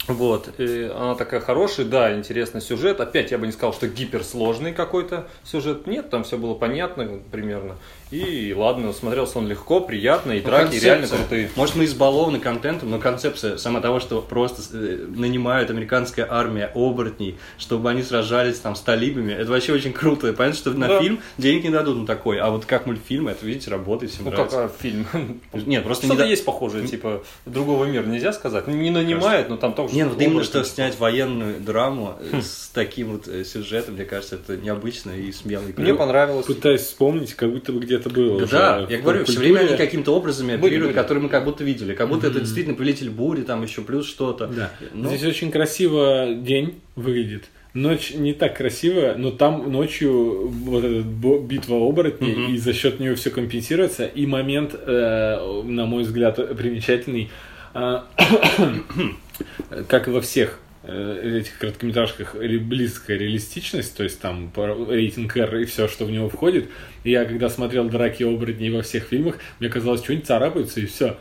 S2: Вот, и она такая хорошая, да, интересный сюжет. Опять я бы не сказал, что гиперсложный какой-то сюжет. Нет, там все было понятно примерно. И ладно, смотрелся он легко, приятно, и
S3: Ну,
S2: драки
S3: концепция.
S2: реально крутые.
S3: Может, мы избалованы контентом, но концепция сама того, что просто э, нанимают американская армия оборотней, чтобы они сражались там с талибами, это вообще очень круто. И Понятно, что на
S2: Да.
S3: фильм денег не дадут на такой, а вот как мультфильм, это, видите, работает, всем
S2: Ну,
S3: нравится.
S2: как а, фильм.
S3: Нет, просто не
S2: Что-то
S3: да-
S2: есть похожее, типа, другого мира нельзя сказать. Не нанимают, но там тоже...
S3: Не, ну вот именно что снять военную драму э, с таким вот э, сюжетом, мне кажется, это необычно и смело. и
S2: Мне понравилось.
S1: Пытаюсь вспомнить, как будто бы где-то было уже
S3: Да,
S1: в
S3: я говорю, все
S1: культуре.
S3: время они какими-то образами
S2: Были,
S3: оперируют,
S2: были.
S3: которые мы как будто видели. Как будто это действительно повелитель бури, там еще плюс что-то.
S1: Да.
S3: Ну,
S1: Здесь очень красиво день выглядит. Ночь не так красиво, но там ночью вот эта битва оборотней,
S3: Мгм.
S1: и за счет нее все компенсируется. И момент, э, на мой взгляд, примечательный, а, как и во всех э, этих короткометражках близкая реалистичность, то есть там рейтинг R и все, что в него входит. И я когда смотрел драки оборотней во всех фильмах, мне казалось, что-нибудь царапаются и все.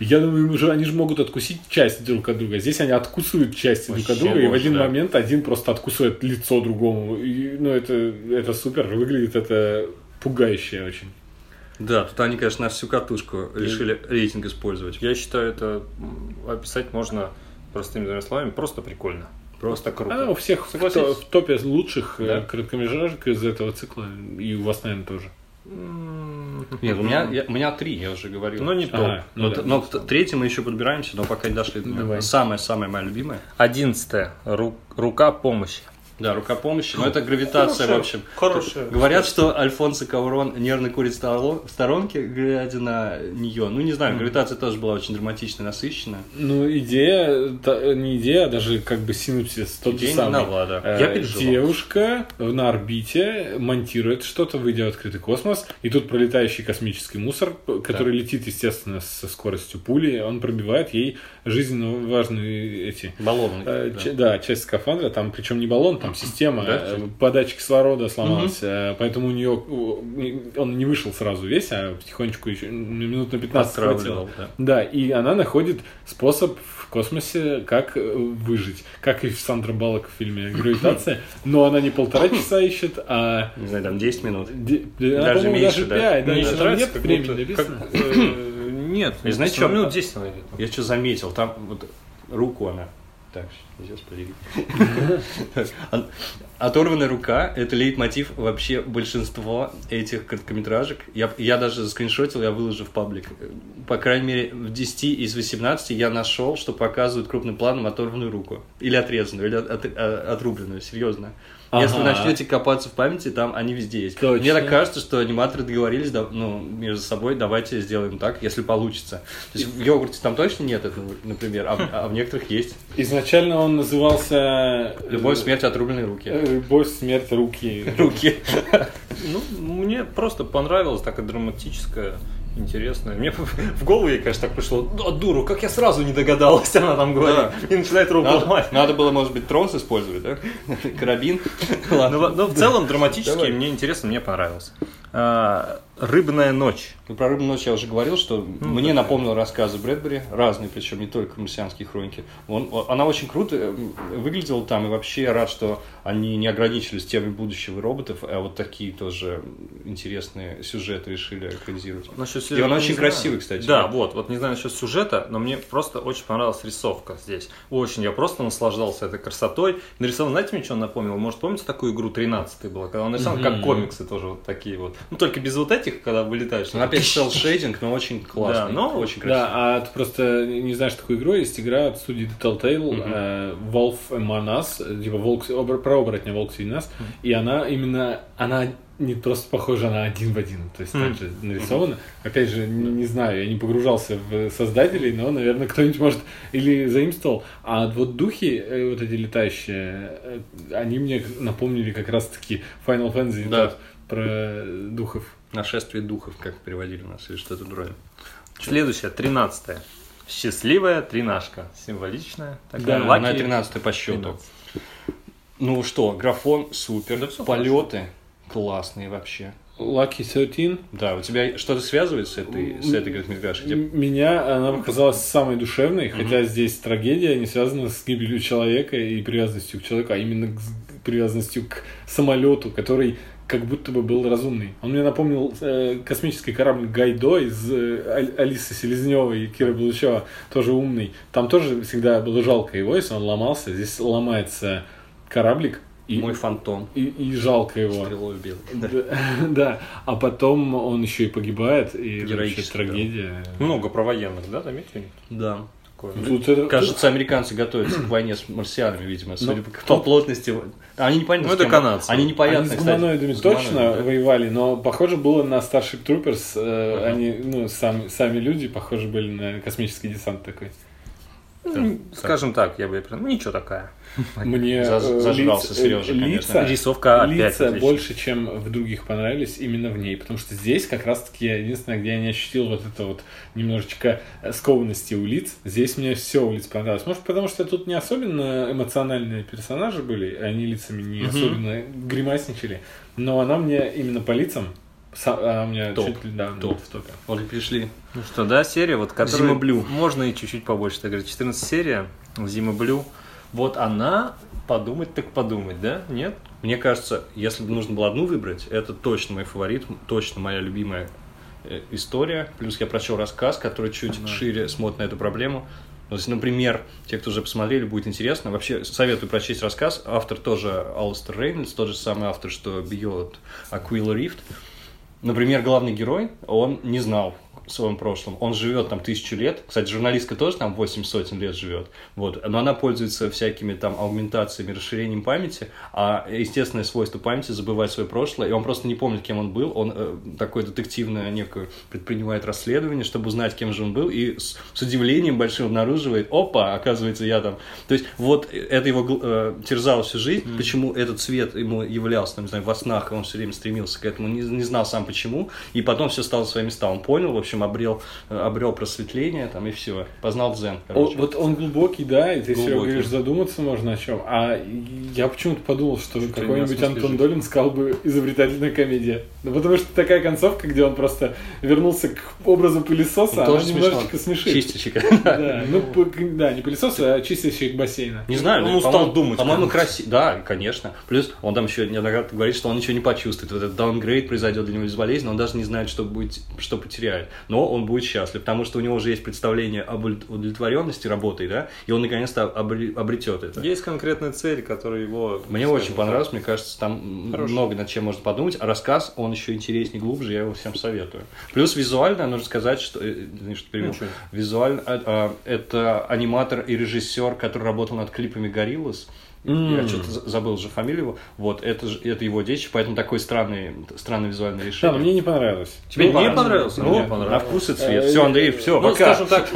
S1: Я думаю, уже, они же могут откусить часть друг от друга. Здесь они откусывают части друг от друга, и в один
S3: да.
S1: момент один просто откусывает лицо другому. И, ну, это, это супер, выглядит это пугающе очень.
S3: Да, тут они, конечно, на всю катушку решили рейтинг использовать.
S2: Я считаю, это описать можно простыми двумя словами. Просто прикольно. Просто круто.
S1: А у всех в, то- в топе лучших э,
S2: Да.
S1: короткометражек из этого цикла, и у вас, наверное, тоже.
S2: М,
S3: Нет, у меня, я- у меня три, я уже говорил.
S2: Но не топ.
S1: Ага, ну
S3: Но,
S1: да.
S3: но к третьему мы еще подбираемся, но пока не дошли. Самая-самая моя любимая.
S2: Одиннадцатое. Ру- Рука помощи.
S3: Да, рука помощи, но это гравитация, в общем.
S2: Хорошая.
S3: Говорят, что Альфонсо Каурон нервно курит в сторонке, глядя на нее. Ну, не знаю, гравитация тоже была очень драматичная, насыщенная.
S1: Ну, идея, та- не идея, а даже как бы синопсис тот
S3: Идея
S1: же самый.
S3: нова, да.
S1: Э,
S2: Я.
S1: Девушка на орбите монтирует что-то, выйдя в открытый космос, и тут пролетающий космический мусор, который летит, естественно, со скоростью пули, он пробивает ей жизненно важные эти...
S3: Баллонный.
S1: э,
S3: да.
S1: да, часть скафандра, там причем не баллон, там система,
S3: Да,
S1: э, подача кислорода сломалась, э, поэтому у нее он не вышел сразу весь, а потихонечку еще минут на 15 хватило.
S3: Да.
S1: Да, и она находит способ в космосе, как э, выжить. Как и в Сандра Баллок в фильме «Гравитация». Но она не полтора часа ищет, а...
S3: Не знаю, там 10 минут.
S1: де- она,
S3: Даже меньше,
S1: даже
S3: да.
S1: пять. Да,
S2: Мне
S1: еще
S2: еще
S1: там
S2: нравится,
S1: нет времени написано.
S2: как, Нет,
S3: И знаете, что?
S2: минут 10 она.
S3: Я что заметил, там вот руку она... Так, подвигай. Он- Оторванная рука – это лейтмотив вообще большинства этих короткометражек. Я, я даже скриншотил, я выложу в паблик. По крайней мере, в 10 из 18 я нашел, что показывают крупным планом оторванную руку. Или отрезанную, или от- от- отрубленную, серьезно. Если
S1: Ага.
S3: начнете копаться в памяти, там они везде есть.
S1: Точно.
S3: Мне так кажется, что аниматоры договорились ну, между собой, давайте сделаем так, если получится. То есть в йогурте там точно нет этого, например, а, в- а в некоторых есть.
S1: Изначально он назывался...
S3: Любовь, смерть, отрубленные руки.
S1: Э, Любовь, смерть, руки.
S3: Руки.
S2: Ну, мне просто понравилось такая драматическая интересная. Мне в голову ей, конечно, так пришло, да, дуру, как я сразу не догадалась, она там говорит, и начинает руку
S3: Надо,
S2: ломать.
S3: надо было, может быть, трос использовать, да? Карабин.
S2: Но, но в целом драматически
S3: Давай.
S2: мне интересно, мне понравилось. А, Рыбная ночь.
S3: Ну, про «Рыбную ночь» я уже говорил, что мне напомнил рассказы Брэдбери, разные, причем не только марсианские хроники. Он, она очень круто э, выглядела там, и вообще я рад, что они не ограничились темой будущего роботов, а вот такие тоже интересные сюжеты решили экранизировать.
S2: Насчет
S3: И
S2: сюжета
S3: он очень
S2: знаю.
S3: красивый, кстати.
S2: Да, вот, вот не знаю насчет сюжета, но мне просто очень понравилась рисовка здесь. Очень, я просто наслаждался этой красотой. Нарисован, знаете, мне что он напомнил? Может, помните такую игру 13 была, когда он нарисован, как комиксы тоже вот такие вот. Ну, только без вот этих, когда вылетаешь.
S3: Он опять селл шейдинг, но очень классный,
S2: Да, но-
S3: очень красивый.
S1: Да, а ты просто не знаешь такую игру, есть игра от студии Telltale, э, Wolf Among Us, типа волк, обр- про оборотня Волк среди нас, и она именно, она не просто похожа на один в один, то есть так же нарисована. Опять же, не, не знаю, я не погружался в создателей, но, наверное, кто-нибудь может или заимствовал. А вот духи, э, вот эти летающие, э, они мне напомнили как раз-таки Final Fantasy
S3: Да.
S1: тот про духов.
S3: Нашествие духов, как переводили у нас, или что-то вроде.
S2: Следующая, 13 Счастливая тринашка. Символичная. Такая.
S1: Да,
S2: Lucky
S3: Она 13 по счету.
S2: 13.
S3: Ну что, графон супер,
S2: Да
S3: полеты классные вообще.
S1: Lucky 13.
S3: Да, у тебя что-то связывает с этой, с этой короткометражкой?
S1: Меня она показалась самой душевной, хотя здесь трагедия не связана с гибелью человека и привязанностью к человеку, а именно с- привязанностью к самолету, который как будто бы был разумный. Он мне напомнил э, космический корабль Гайдо из э, Алисы Селезневой и Кира Булычева, тоже умный. Там тоже всегда было жалко его, если он ломался. Здесь ломается кораблик, и,
S3: Мой фантом.
S1: и, и жалко его.
S3: Стрелой убил.
S1: Да, да, а потом он еще и погибает, и это вообще трагедия.
S2: Много про военных, да, заметили?
S3: Да.
S2: Такое.
S1: Тут это-
S3: Кажется, американцы готовятся к войне с марсианами, видимо, судя
S1: Ну,
S3: по, по плотности. Они непонятно.
S2: Ну,
S3: с
S2: это
S3: кем-
S2: канадцы.
S3: Они
S1: Они
S3: непонятно,
S1: с
S3: кстати.
S1: гуманоидами
S3: С
S1: точно
S3: гуманоидами, да.
S1: воевали, но похоже было на Starship Troopers. э, Они, ну, сами, сами люди, похоже, были на космический десант такой.
S2: Ну, Скажем так, я бы прям, ну, ничего такая.
S1: Мне
S3: Заж-
S1: э, лица-
S3: Сережа,
S1: э,
S3: конечно.
S1: лица-
S2: Рисовка
S1: лица больше, чем в других понравились именно в ней, потому что здесь как раз-таки единственное, где я не ощутил вот это вот немножечко э, скованности у лиц, здесь мне все у лиц понравилось. Может, потому что тут не особенно эмоциональные персонажи были, они лицами не особенно гримасничали, но она мне именно по лицам, са- она мне
S3: Топ.
S1: чуть ли да,
S3: Топ.
S1: в топе.
S3: Вот пришли.
S2: Ну что, да, серия, вот которая...
S3: Зима Блю.
S2: Можно и чуть-чуть побольше, так говорить. 14 серия, Зима Блю. Вот она, подумать так подумать, да? Нет?
S3: Мне кажется, если бы нужно было одну выбрать, это точно мой фаворит, точно моя любимая э, история. Плюс я прочел рассказ, который чуть шире смотрит на эту проблему. То есть, например, те, кто уже посмотрели, будет интересно. Вообще, советую прочесть рассказ. Автор тоже Алстер Рейнольдс, тот же самый автор, что Beyond Aquila Rift. Например, главный герой, он не знал в своем прошлом. Он живет там тысячу лет. Кстати, журналистка тоже там 8 сотен лет живет. Вот. Но она пользуется всякими там аугментациями, расширением памяти, а естественное свойство памяти забывать свое прошлое. И он просто не помнит, кем он был. Он э, такое детективное некое предпринимает расследование, чтобы узнать, кем же он был. И с, с удивлением большим обнаруживает, опа, оказывается, я там. То есть вот это его э, терзало всю жизнь. Почему этот цвет ему являлся, там, не знаю, во снах, и он все время стремился к этому, не, не знал сам почему. И потом все стало на свои места. Он понял, в общем, обрел, э, обрел просветление там и все. Познал дзен,
S1: О,
S3: короче.
S1: вот он глубокий, да, и ты все говоришь, задуматься можно о чем. А я почему-то подумал, что
S2: Что
S1: какой-нибудь Антон
S2: жизни?
S1: Долин сказал бы изобретательная комедия. Ну, потому что такая концовка, где он просто вернулся к образу пылесоса, она
S3: Тоже смешно.
S1: немножечко смешит.
S3: Чистильщика.
S1: Да, ну, да, не пылесоса, а чистильщик бассейна.
S3: Не знаю,
S2: Он
S3: ну,
S2: устал думать,
S3: По-моему, красиво. Да, конечно. Плюс он там еще неоднократно говорит, что он ничего не почувствует. Вот этот даунгрейд произойдет для него безболезненно, он даже не знает, что будет, что потеряет. Но он будет счастлив, потому что у него уже есть представление об удовлетворенности работой, да, и он наконец-то обре- обретет это.
S2: Есть конкретная цель, которая его...
S3: Мне очень понравилось, мне кажется, там
S2: Хороший.
S3: много над чем можно подумать, а рассказ, он еще интереснее, глубже, я его всем советую. Плюс визуально, нужно сказать, что, э, что перебил.
S2: Ничего.
S3: визуально, а, а, это аниматор и режиссер, который работал над клипами Гориллас, я что-то за- забыл уже фамилию его, вот, это, же- это его дети, поэтому такое странное, странное визуальное
S1: Да,
S3: решение.
S1: но мне не понравилось.
S2: Тебе
S3: Ну,
S2: не
S3: ладно.
S2: понравился?
S3: Ну,
S2: Мне
S3: на
S2: понравился.
S3: вкус и цвет.
S1: Э,
S3: Все, Андрей, все,
S2: Ну,
S3: пока.
S2: скажем так,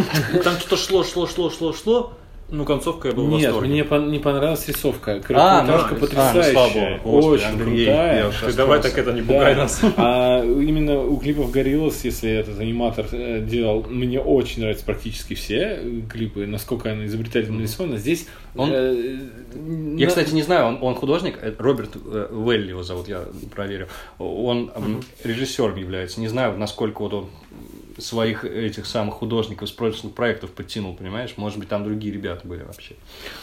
S2: там что-то шло, шло, шло, шло, шло. Ну, концовка я был в
S1: Нет,
S2: восторге.
S1: мне пон- не понравилась рисовка.
S3: А,
S1: Короткометражка
S3: а, ну,
S1: потрясающая.
S3: Господи,
S1: очень
S3: Андрей,
S1: крутая.
S3: я
S2: Ты давай так это не
S1: Да.
S2: пугай нас.
S1: А именно у клипов Gorillaz, если этот аниматор э, делал, мне очень нравятся практически все э, клипы, насколько она изобретательно нарисована. Здесь
S3: Он-
S1: э,
S3: Я,
S1: на-
S3: кстати, не знаю, он, он художник, Роберт Уэлли его зовут, я проверю. Он режиссером является. Не знаю, насколько вот он своих этих самых художников с прошлых проектов подтянул, понимаешь? Может быть, там другие ребята были вообще.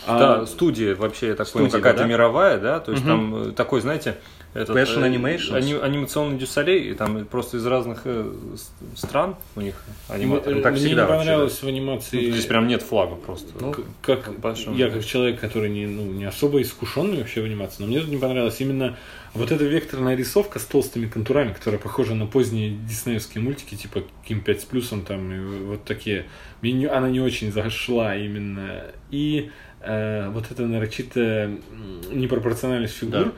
S2: Да, студия вообще, я так понял,
S3: Студия,
S2: какая-то
S3: да?
S2: мировая, да? То есть
S3: Мгм.
S2: там э, такой, знаете... Этот,
S3: Passion
S2: э,
S3: Animations?
S2: ани- анимационный дюсалей, и там просто из разных э, стран у них аниматоры.
S3: Ну, как
S1: мне
S3: всегда
S1: не
S3: вообще,
S1: понравилось в анимации.
S2: Здесь прям нет флага просто.
S3: Ну,
S1: как
S2: как
S1: я как человек, который не, ну, не особо искушенный вообще в анимации, но мне тут не понравилось именно вот эта векторная рисовка с толстыми контурами, которая похожа на поздние диснеевские мультики, типа Ким 5 с плюсом, там, и вот такие. Мне не- она не очень зашла именно. И э, вот эта нарочитая непропорциональность фигур,
S3: Да.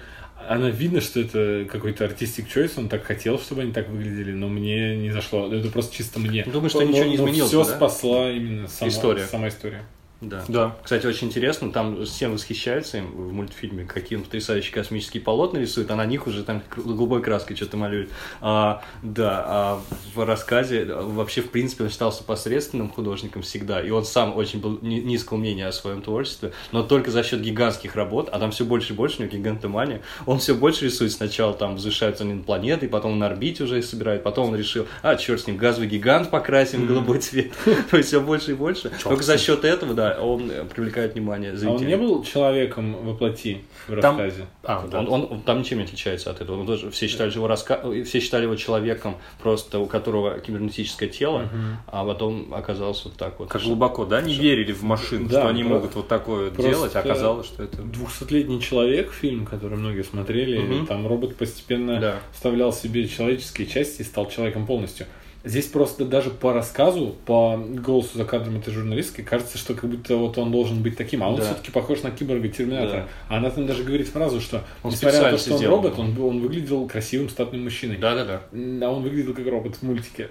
S1: Она видно, что это какой-то артистик choice, он так хотел, чтобы они так выглядели, но мне не зашло. Это просто чисто мне.
S3: Думаю, что ничего не изменилось,
S1: Все
S3: да?
S1: спасла именно сама
S3: История.
S1: Сама история.
S3: Да.
S2: Да.
S3: Кстати, очень интересно, там всем восхищаются им в мультфильме, какие он потрясающие космические полотна рисует, а на них уже там голубой краской что-то малюет. А, да, а в рассказе вообще, в принципе, он считался посредственным художником всегда, и он сам очень был ни- низкого мнения о своем творчестве, но только за счет гигантских работ, а там все больше и больше, у него гигантомания, он все больше рисует сначала, там возвышаются они на планеты, потом на орбите уже собирает, потом он решил, а, черт с ним, газовый гигант покрасим в голубой цвет, то есть все больше и больше. Только за счет этого, да, он э, привлекает внимание
S1: А он
S3: зрителей.
S1: не был человеком воплоти в
S2: Там-
S1: рассказе?
S2: А, да.
S3: Он, он- он там ничем не отличается от этого. Он тоже, все, считали его раска... все считали его человеком, просто у которого кибернетическое тело, а потом оказался вот так вот.
S2: Как глубоко, да, не верили в машин,
S1: Да,
S2: что они
S1: про-
S2: могут вот такое
S1: просто-
S2: делать, а оказалось, что это...
S1: Двухсотлетний человек, фильм, который многие смотрели,
S3: Мгм.
S1: там робот постепенно
S3: Да.
S1: вставлял себе человеческие части и стал человеком полностью. Здесь просто даже по рассказу, по голосу за кадром этой журналистки, кажется, что как будто вот он должен быть таким, а он
S3: Да.
S1: все-таки похож на киборга Терминатора.
S3: Да.
S1: А она там даже говорит фразу, что
S3: Он
S1: несмотря на то, что он
S3: сделал.
S1: робот, он, он выглядел красивым статным мужчиной.
S3: Да-да-да.
S1: А он выглядел как робот в мультике.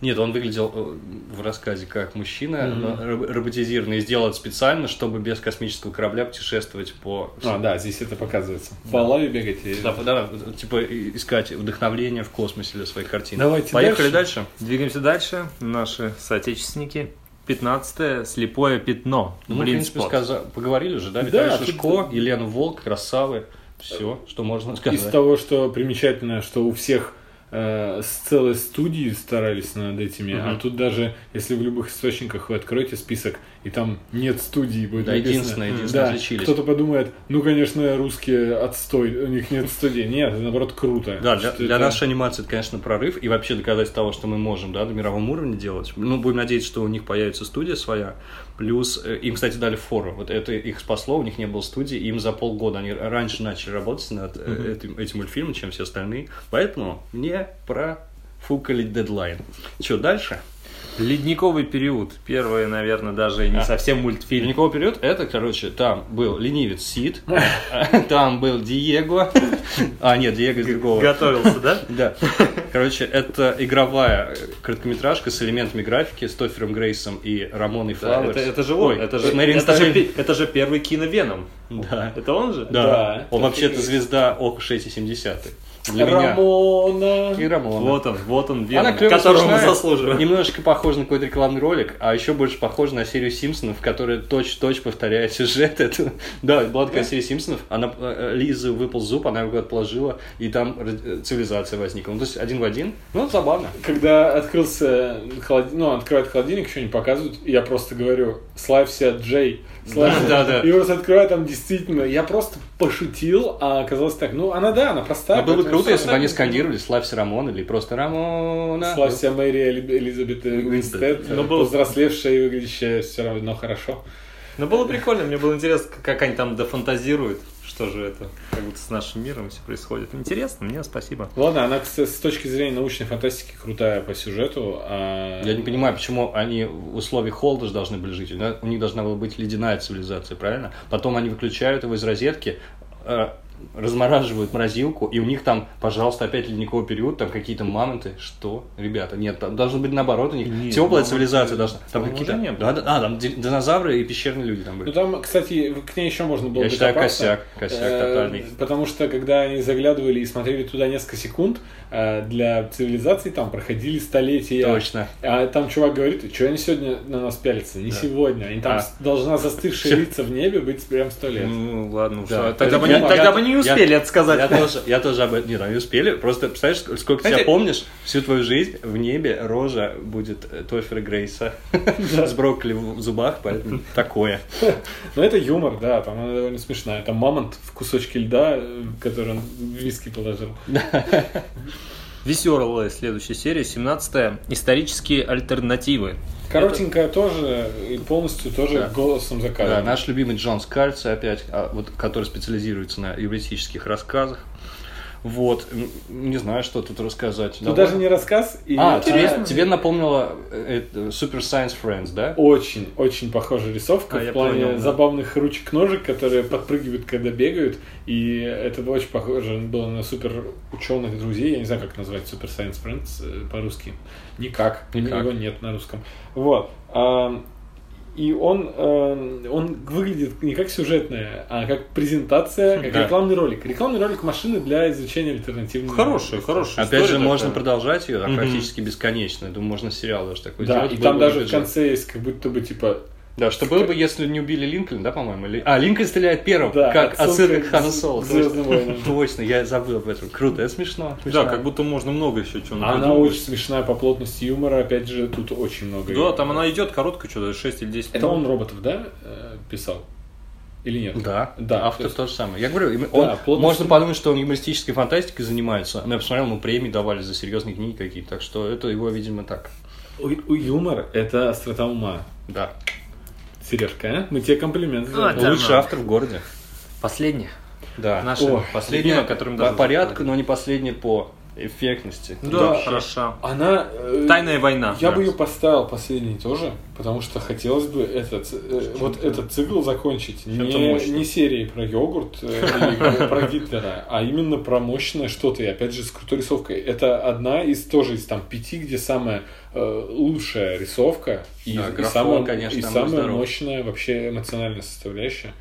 S3: Нет, он выглядел э, в рассказе как мужчина, роб- роботизированный, это специально, чтобы без космического корабля путешествовать по...
S1: А, да, здесь это показывается. По лаве бегать. и-
S3: Да, да, типа искать вдохновение в космосе для своих картин.
S1: Давайте
S3: Поехали
S1: дальше.
S3: дальше.
S2: Двигаемся дальше. Наши соотечественники. 15 слепое пятно.
S3: Ну, мы, в принципе, сказа- поговорили же, да?
S1: Да,
S3: Виталий
S1: тут-
S3: Шишко, Елена Волк, Красавы. Все, что можно сказать.
S1: Из того, что примечательно, что у всех э, с целой студии старались над этими, а
S3: Мгм.
S1: тут даже, если в любых источниках вы откроете список, и там нет студии, будет
S3: Да,
S1: написано.
S3: единственное, единственное,
S1: да,
S3: отличились.
S1: кто-то подумает, ну, конечно, русские отстой, у них нет студии. Нет, это, наоборот, круто.
S3: Да, для, для
S1: это-
S3: нашей анимации это, конечно, прорыв. И вообще доказательство того, что мы можем да, на мировом уровне делать. Ну, будем надеяться, что у них появится студия своя. Плюс э, им, кстати, дали фору. Вот это их спасло, у них не было студии. Им за полгода они раньше начали работать над э, этим, этим мультфильмом, чем все остальные. Поэтому не профукали дедлайн. Что, дальше?
S2: Ледниковый период. Первый, наверное, даже не
S3: А.
S2: совсем мультфильм.
S3: Ледниковый период, это, короче, там был ленивец Сид, там был Диего, а, нет, Диего из другого.
S2: Готовился, да?
S3: Да. Короче, это игровая короткометражка с элементами графики, с Тофером Грейсом и Рамоной Флауэрс.
S2: это, же он, это же, первый киновеном.
S3: Да.
S2: Это он же?
S3: Да.
S1: Да.
S3: Он вообще-то звезда ОК 6,7. Для меня.
S1: Рамона.
S3: И Рамона.
S2: Вот он, вот он, Веном,
S3: Она клёво
S2: которого мы заслуживаем.
S3: Немножечко похожа на какой-то рекламный ролик, а еще больше похожа на серию Симпсонов, которая точь-в-точь повторяет сюжет этого. Да, была такая серия Симпсонов, она, э, э, Лизы выпал зуб, она его куда-то положила, и там э, цивилизация возникла. Ну, то есть один в один. Ну, забавно.
S1: Когда открылся холодильник, ну, открывает холодильник, еще не показывают, я просто говорю, славься, Джей, славься.
S3: Да, да, да.
S1: И просто открываю там действительно, я просто пошутил, а оказалось так. Ну, она да, она простая.
S3: А было бы круто, если бы они скандировали «Славься, Рамон» или просто «Рамона».
S1: Славься Мэри Эли- Элизабет Уинстед,
S2: Ну,
S1: повзрослевшая и выглядящая все равно хорошо.
S2: Ну, было прикольно, мне было интересно, как они там дофантазируют, что же это, как будто с нашим миром все происходит. Интересно, мне спасибо.
S1: Ладно, она с, с точки зрения научной фантастики крутая по сюжету. а-
S3: Я не понимаю, почему они в условиях холода же должны были жить. У них должна была быть ледяная цивилизация, правильно? Потом они выключают его из розетки, э, размораживают морозилку, и у них там, пожалуйста, опять ледниковый период, там какие-то мамонты. Что? Ребята, нет, там должно быть наоборот у них.
S2: Нет,
S3: Теплая
S2: мамонты,
S3: цивилизация должна. Там какие-то...
S2: не было.
S3: Да, да, а, там ди- динозавры и пещерные люди там
S1: Ну
S3: были.
S1: там, кстати, к ней еще можно было
S3: Я считаю, косяк, косяк
S1: Э,
S3: тотальный.
S1: Потому что, когда они заглядывали и смотрели туда несколько секунд, э, для цивилизации там проходили столетия.
S3: Точно.
S1: А там чувак говорит, что они сегодня на нас пялятся? Не сегодня. Они там
S3: А.
S1: должна застывшие лица в небе быть прям сто лет.
S2: Ну, ладно.
S3: Да.
S2: а Тогда, бы не, тогда
S3: я-
S2: не
S3: я-
S2: успели это сказать.
S3: Я тоже, я тоже об этом. Нет, они успели. Просто представляешь, ск- сколько
S2: Знаете-
S3: себя помнишь, всю твою жизнь в небе рожа будет э, Тофера Грейса с брокколи в зубах, поэтому такое.
S1: Но это юмор, да, там она довольно смешная. Там мамонт в кусочке льда, э, который он в виски положил.
S2: Веселая следующая серия, 17 Исторические альтернативы.
S1: Коротенькая тоже, и полностью тоже
S3: Да.
S1: голосом
S3: Да,
S1: заказана.
S3: наш любимый Джон Скальци опять, а, вот, который специализируется на юмористических рассказах. Вот, не знаю, что тут рассказать.
S1: Тут даже не рассказ. И
S3: А, тебе, тебе напомнило э, это, Super Science Friends, да?
S1: Очень, очень похожая рисовка
S2: А,
S1: в плане
S2: понял, да.
S1: забавных ручек-ножек, которые подпрыгивают, когда бегают. И это очень похоже было на супер ученых друзей. Я не знаю, как назвать Super Science Friends э, по-русски. Никак.
S3: Никак.
S1: Его нет на русском. Вот. И он, э, он выглядит не как сюжетная, а как презентация, как
S3: Да.
S1: рекламный ролик. Рекламный ролик машины для изучения альтернативных.
S2: Хорошая, хорошая
S3: Опять же,
S2: история
S3: можно
S2: такая.
S3: продолжать ее
S2: Мгм.
S3: практически бесконечно. Я думаю, можно сериал даже такой
S1: Да,
S3: сделать.
S1: и там даже в конце есть как будто бы типа
S3: Да, что было бы, если не убили Линкольна, да, по-моему? Или... А, Линкольн стреляет первым,
S1: Да,
S3: как
S1: отсылка
S3: к Хану Соло. Точно, я забыл об этом. Круто, это смешно.
S2: Да, как будто можно много еще чего
S1: Она очень смешная по плотности юмора, опять же, тут очень много.
S2: Да, там она идет короткая, что-то 6 или 10
S1: Это он роботов, да, э, писал? Или нет?
S3: Да,
S1: Да,
S3: автор
S1: то
S3: же самое. Я говорю, он,
S1: плотность-
S3: можно подумать, что он юмористической фантастикой занимается. Но я посмотрел, ему премии давали за серьезные книги какие-то. Так что это его, видимо, так.
S1: У юмор это острота ума.
S3: Да.
S1: Сережка, а? Мы тебе комплимент сделали.
S2: да.
S3: Лучший автор в городе.
S2: Последняя.
S3: Да.
S2: Наша
S1: О,
S3: Последняя
S2: любимая, которую мы
S3: по порядку, но не последняя по эффектности.
S2: Да,
S1: Да.
S2: хороша.
S1: Она... э,
S2: Тайная война.
S1: Я
S2: Да.
S1: бы ее поставил последней тоже, потому что хотелось бы этот, э, вот этот цикл закончить не, не серией про йогурт э, или про Гитлера, а именно про мощное что-то, и опять же с крутой рисовкой. Это одна из тоже из там пяти, где самая э, лучшая рисовка и,
S3: Да,
S1: и
S3: графон,
S1: самая,
S3: конечно,
S1: и самая мощная вообще эмоциональная составляющая.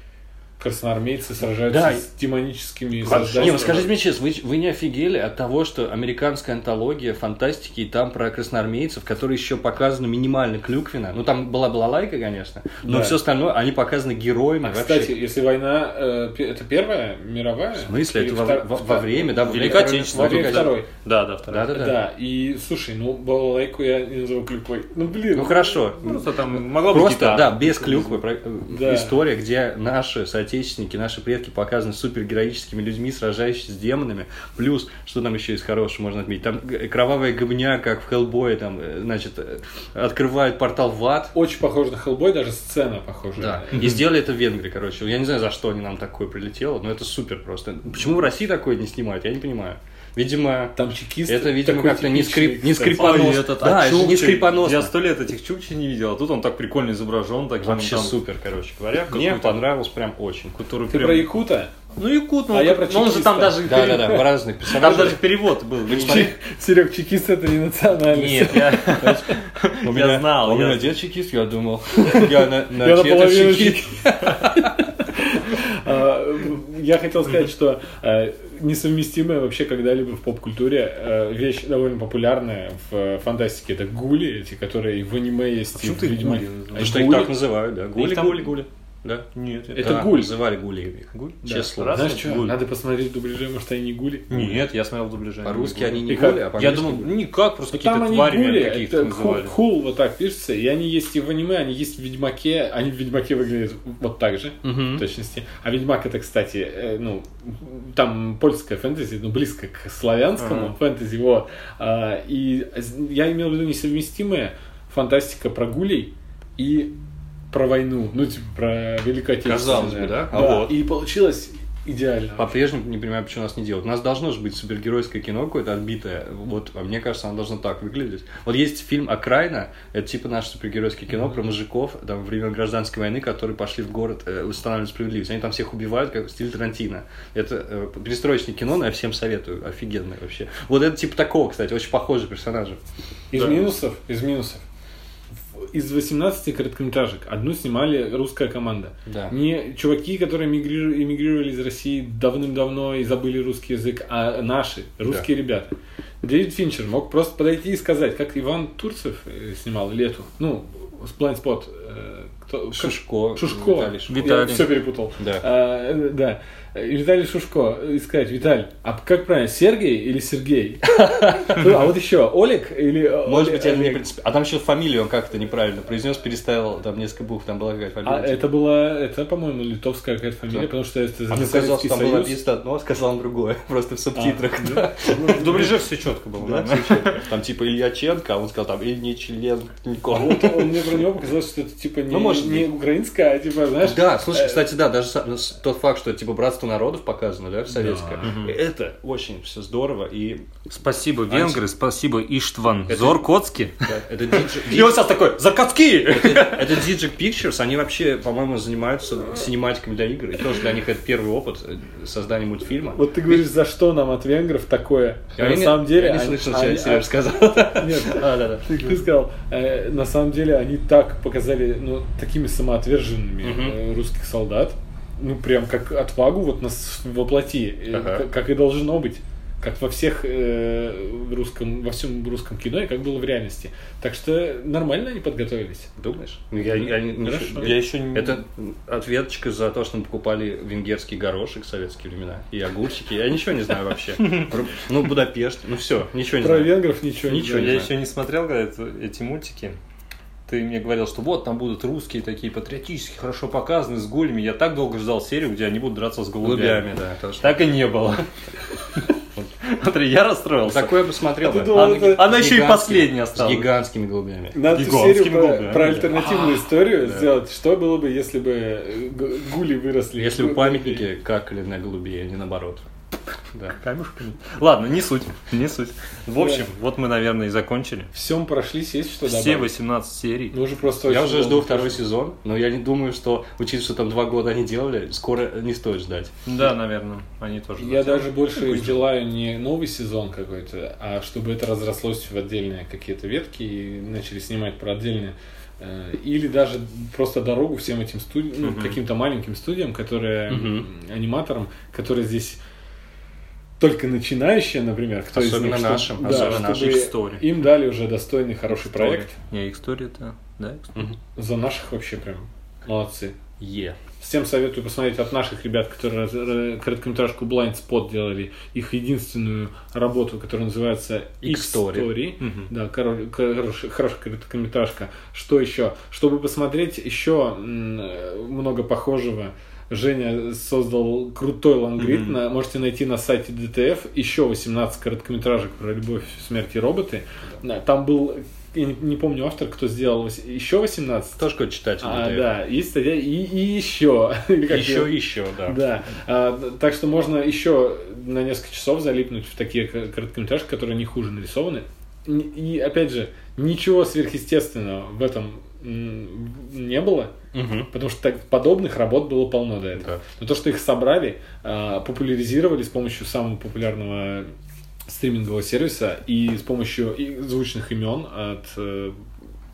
S1: Красноармейцы сражаются
S3: Да,
S1: с демоническими
S3: Не,
S1: созданиями.
S3: ну скажите мне честно, вы, вы не офигели от того, что американская антология фантастики, и там про красноармейцев, которые еще показаны минимально клюквенно, ну там была была лайка, конечно, но
S1: Да.
S3: все остальное, они показаны героями
S1: А,
S3: вообще.
S1: кстати, если война, э, это первая мировая?
S3: В смысле,
S1: Или
S3: это во,
S1: втор-
S3: во- во время, да,
S2: Великой
S3: Второй-
S2: Отечественной.
S1: Во время второй.
S2: Да, да, вторая.
S3: Да, да,
S1: Да,
S3: да.
S1: и слушай, ну балалайку я не назову клюквой. Ну блин.
S3: Ну хорошо.
S2: Просто там могла быть
S3: Просто, да, без клюквы. про-
S1: Да.
S3: История, где наши соотечественники, наши предки показаны супергероическими людьми, сражающимися с демонами. Плюс, что там еще есть хорошего, можно отметить. Там г- кровавая гобня, как в Хеллбое, там, э, значит, э, открывают портал в ад.
S1: Очень похоже на Хеллбой, даже сцена похожа.
S3: Да. И сделали это в Венгрии, короче. Я не знаю, за что они нам такое прилетело, но это супер просто. Почему в России такое не снимают, я не понимаю. Видимо,
S1: Там чекист.
S3: это, видимо, как-то не, скрип, не скрипонос.
S2: Ой, этот,
S3: да,
S2: а
S3: это не
S2: Чукчи,
S3: скрипоносно.
S2: Я сто лет этих чукчи не видел, а тут он так прикольно изображен. Так
S3: Вообще
S2: там,
S3: супер, короче говоря. Мне понравилось прям очень.
S2: Который
S1: Ты
S2: прям-
S1: про Якута?
S2: Ну, Якут, ну,
S1: А я про
S2: ну, он же там
S1: чекиста.
S2: даже...
S3: Да, да, да, в разных
S2: Там
S3: персонажей.
S2: даже перевод был.
S1: Серег, чекист это не национальность.
S2: Нет, я...
S3: У
S2: Я
S3: меня-
S2: знал,
S3: У
S2: я-
S3: меня дед чекист, я думал. Я
S1: наполовину
S3: чекист.
S1: А, Я хотел сказать, что э, несовместимая вообще когда-либо в поп-культуре э, вещь довольно популярная в фантастике. Это гули, эти, которые в аниме есть, и
S2: почему
S1: в
S2: ты их
S1: Ведьмаке.
S2: гули называешь?
S1: А
S3: Потому что их так называют, да. Гули,
S2: там-
S3: гули, гули. Да?
S2: Нет,
S1: Это
S3: Да,
S1: гуль.
S3: Называли гулей их.
S2: Гуль? Да.
S3: слово.
S2: Раз.
S1: Знаешь что,
S2: Гуль.
S1: надо посмотреть в дубляже, может, они не гули.
S2: Нет, я смотрел дубляже.
S3: По-русски они не гули, а
S2: Я
S3: по-английски
S2: думал,
S3: гули.
S2: никак, просто
S1: Ну,
S2: какие-то
S1: они
S2: твари
S1: гули,
S2: каких-то
S1: это
S2: называли.
S1: хул, хул вот так пишется, и они есть и в аниме, они есть в Ведьмаке, они в Ведьмаке выглядят вот так же, в точности. А Ведьмак это, кстати, э, ну, там польская фэнтези, ну, близко к славянскому
S2: Ага.
S1: фэнтези, вот. А, и я имел в виду несовместимая фантастика про гулей и про войну, ну, типа, про Великую Отечественную.
S3: Казалось бы, да? А
S1: Да,
S3: вот.
S1: и получилось идеально.
S3: По-прежнему не понимаю, почему нас не делают. У нас должно же быть супергеройское кино какое-то отбитое. Вот, а мне кажется, оно должно так выглядеть. Вот есть фильм «Окраина», это типа наше супергеройское кино про мужиков там, времен гражданской войны, которые пошли в город э, устанавливать справедливость. Они там всех убивают, как в стиле Тарантино. Это э, перестроечное кино, но я всем советую. Офигенное вообще. Вот это типа такого, кстати, очень похожий персонажи.
S1: Из
S2: Да.
S1: минусов, из минусов. Из 18 короткометражек одну снимали русская команда.
S3: Да.
S1: Не чуваки, которые эмигрировали из России давным-давно и забыли русский язык, а наши, русские ребята. Дэвид Финчер мог просто подойти и сказать, как Иван Турцев э, снимал лету. Ну, с Blind Spot. э, кто-
S3: Шушко.
S1: Шушко.
S3: Виталий Шушко.
S1: Я
S2: Виталий.
S1: все перепутал.
S3: Да.
S1: А, э, да. Виталий Шушко. И сказать, Виталь, а как правильно, Сергей или Сергей? Ну, А вот еще, Олег или... э,
S3: Может быть, это не
S1: Олег?
S3: принципи- А там еще фамилию он как-то неправильно произнес, переставил там несколько букв, там была какая-то фамилия.
S1: А это была, это, по-моему, литовская какая-то фамилия, потому что это
S3: А мне
S1: Советский
S3: что там было написано одно, сказал он другое. Просто в субтитрах.
S1: А,
S3: да.
S2: В дубляже все четко было.
S3: Там типа Ильяченко, а он сказал там Ильничленко.
S1: А он, мне про него показалось, что это типа не,
S3: Ну, может
S1: не
S3: быть.
S1: украинская, а типа, знаешь...
S3: Да, слушай,
S1: э,
S3: кстати, да, даже тот факт, что типа братство народов показано, да, в советское, это очень все здорово и
S2: Спасибо, венгры, спасибо, Иштван.
S3: Это-
S2: Зоркоцкий.
S3: да, это Диджи-
S2: И он сейчас такой, Заркоцкий!
S3: Это Digic Pictures, они вообще, по-моему, занимаются синематиками для игр. И тоже для них это первый опыт э, создания мультфильма.
S1: Вот ты говоришь, за что нам от венгров такое? На самом деле...
S3: Я не
S1: они-
S3: слышал, что я Сереж
S1: а-
S3: сказал.
S1: Нет,
S3: А, да, да.
S1: ты, сказал, э, на самом деле они так показали, ну, такими самоотверженными э, русских солдат, ну, прям как отвагу вот нас воплоти, э,
S3: Ага.
S1: как, как и должно быть. Как во всех э, русском, во всем русском кино и как было в реальности. Так что нормально они подготовились.
S3: Думаешь? Ну, Я, я не-
S1: Хорошо.
S2: Я еще не...
S3: Это ответочка за то, что мы покупали венгерский горошек в советские времена и огурчики. Я ничего не знаю вообще. Ну, Будапешт, ну все, ничего не
S1: Про
S3: знаю.
S1: венгров ничего,
S3: Ничего
S2: Я еще не смотрел эти мультики. Ты мне говорил, что вот там будут русские такие патриотические, хорошо показаны, с гулями. Я так долго ждал серию, где они будут драться с голубями.
S3: Голубями, да. тоже.
S2: Так и не было. Смотри, я расстроился.
S3: Такое я посмотрел.
S1: А думал,
S3: Она-
S1: это-
S2: Она
S3: с
S2: еще и последняя
S3: С
S2: осталась.
S3: гигантскими голубями.
S1: Надо эту
S2: Гигантскими
S1: серию про,
S2: голубями,
S1: про
S2: да.
S1: альтернативную историю сделать. Что было бы, если бы э, гули выросли?
S3: Если бы памятники какали на голубей, а не наоборот. Да.
S2: Камешками. Ладно, не суть. Не суть. В общем, вот мы, наверное, и закончили.
S1: Всем прошлись, есть что
S2: Все
S1: добавить?
S2: 18 серий.
S1: Мы уже просто
S3: Я уже жду второй сезон, но я не думаю, что, учитывая, что там два года они делали, скоро не стоит ждать.
S2: Да, наверное, они тоже.
S1: Я даже больше желаю не новый сезон какой-то, а чтобы это разрослось в отдельные какие-то ветки и начали снимать про отдельные. э, Или даже просто дорогу всем этим студиям, ну,
S2: Мгм.
S1: каким-то маленьким студиям, которые м, аниматорам, которые здесь только начинающие, например, кто
S3: Особенно
S1: из них, чтоб-
S3: нашим,
S1: да,
S3: особенно.
S2: Их история.
S1: им дали уже достойный хороший проект.
S2: Не, их история-то, да?
S1: За наших вообще прям молодцы.
S3: Е.
S1: Всем советую посмотреть от наших ребят, которые р- короткометражку Blind Spot делали, их единственную работу, которая называется
S3: X-Story.
S1: X-Story.
S2: Мгм.
S1: Да, хорошая, хорошая короткометражка. Что еще? Чтобы посмотреть еще э, много похожего, Женя создал крутой лонгрид.
S2: Мгм.
S1: на- можете найти на сайте DTF еще 18 короткометражек про любовь, смерть и роботы. Да, Там был, я не, не помню автор, кто сделал еще 18.
S3: Тоже какой читатель.
S1: А, да, есть статья и, и еще.
S3: Еще, еще, да.
S1: Да. А, так что можно еще на несколько часов залипнуть в такие ко- короткометражки, которые не хуже нарисованы. И опять же, ничего сверхъестественного в этом не было,
S3: Мгм.
S1: потому что так- подобных работ было полно до этого.
S3: Да.
S1: Но то, что их собрали, а, популяризировали с помощью самого популярного стримингового сервиса и с помощью и звучных имен от э,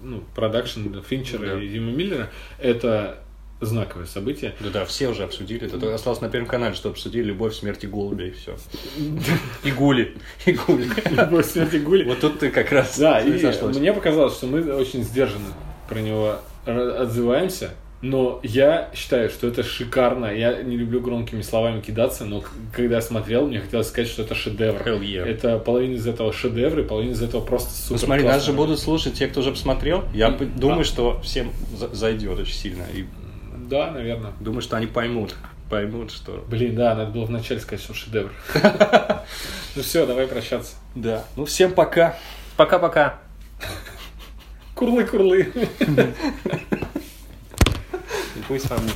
S1: ну, продакшн Финчера
S3: Да.
S1: и Дима Миллера, это знаковое событие.
S3: Да, да, все уже обсудили. Это осталось на Первом канале, что обсудили любовь, смерть и голубя, и все.
S2: И гули.
S3: И гули.
S1: Любовь, смерть и гули.
S3: Вот тут ты как раз
S1: Да, и мне показалось, что мы очень сдержанно про него отзываемся. Но я считаю, что это шикарно. Я не люблю громкими словами кидаться, но когда я смотрел, мне хотелось сказать, что это шедевр.
S3: Hell yeah.
S1: Это половина из этого шедевр, и половина из этого просто супер
S3: Ну смотри, нас же будут слушать те, кто уже посмотрел. Я п- думаю, что всем за- зайдет очень сильно. И
S1: Да, наверное.
S3: думаю, что они поймут. Поймут, что...
S1: Блин, да, надо было вначале сказать, что шедевр. Ну все, давай прощаться.
S3: Да. Ну, всем пока.
S2: Пока-пока.
S1: Курлы-курлы.
S2: Пусть вам не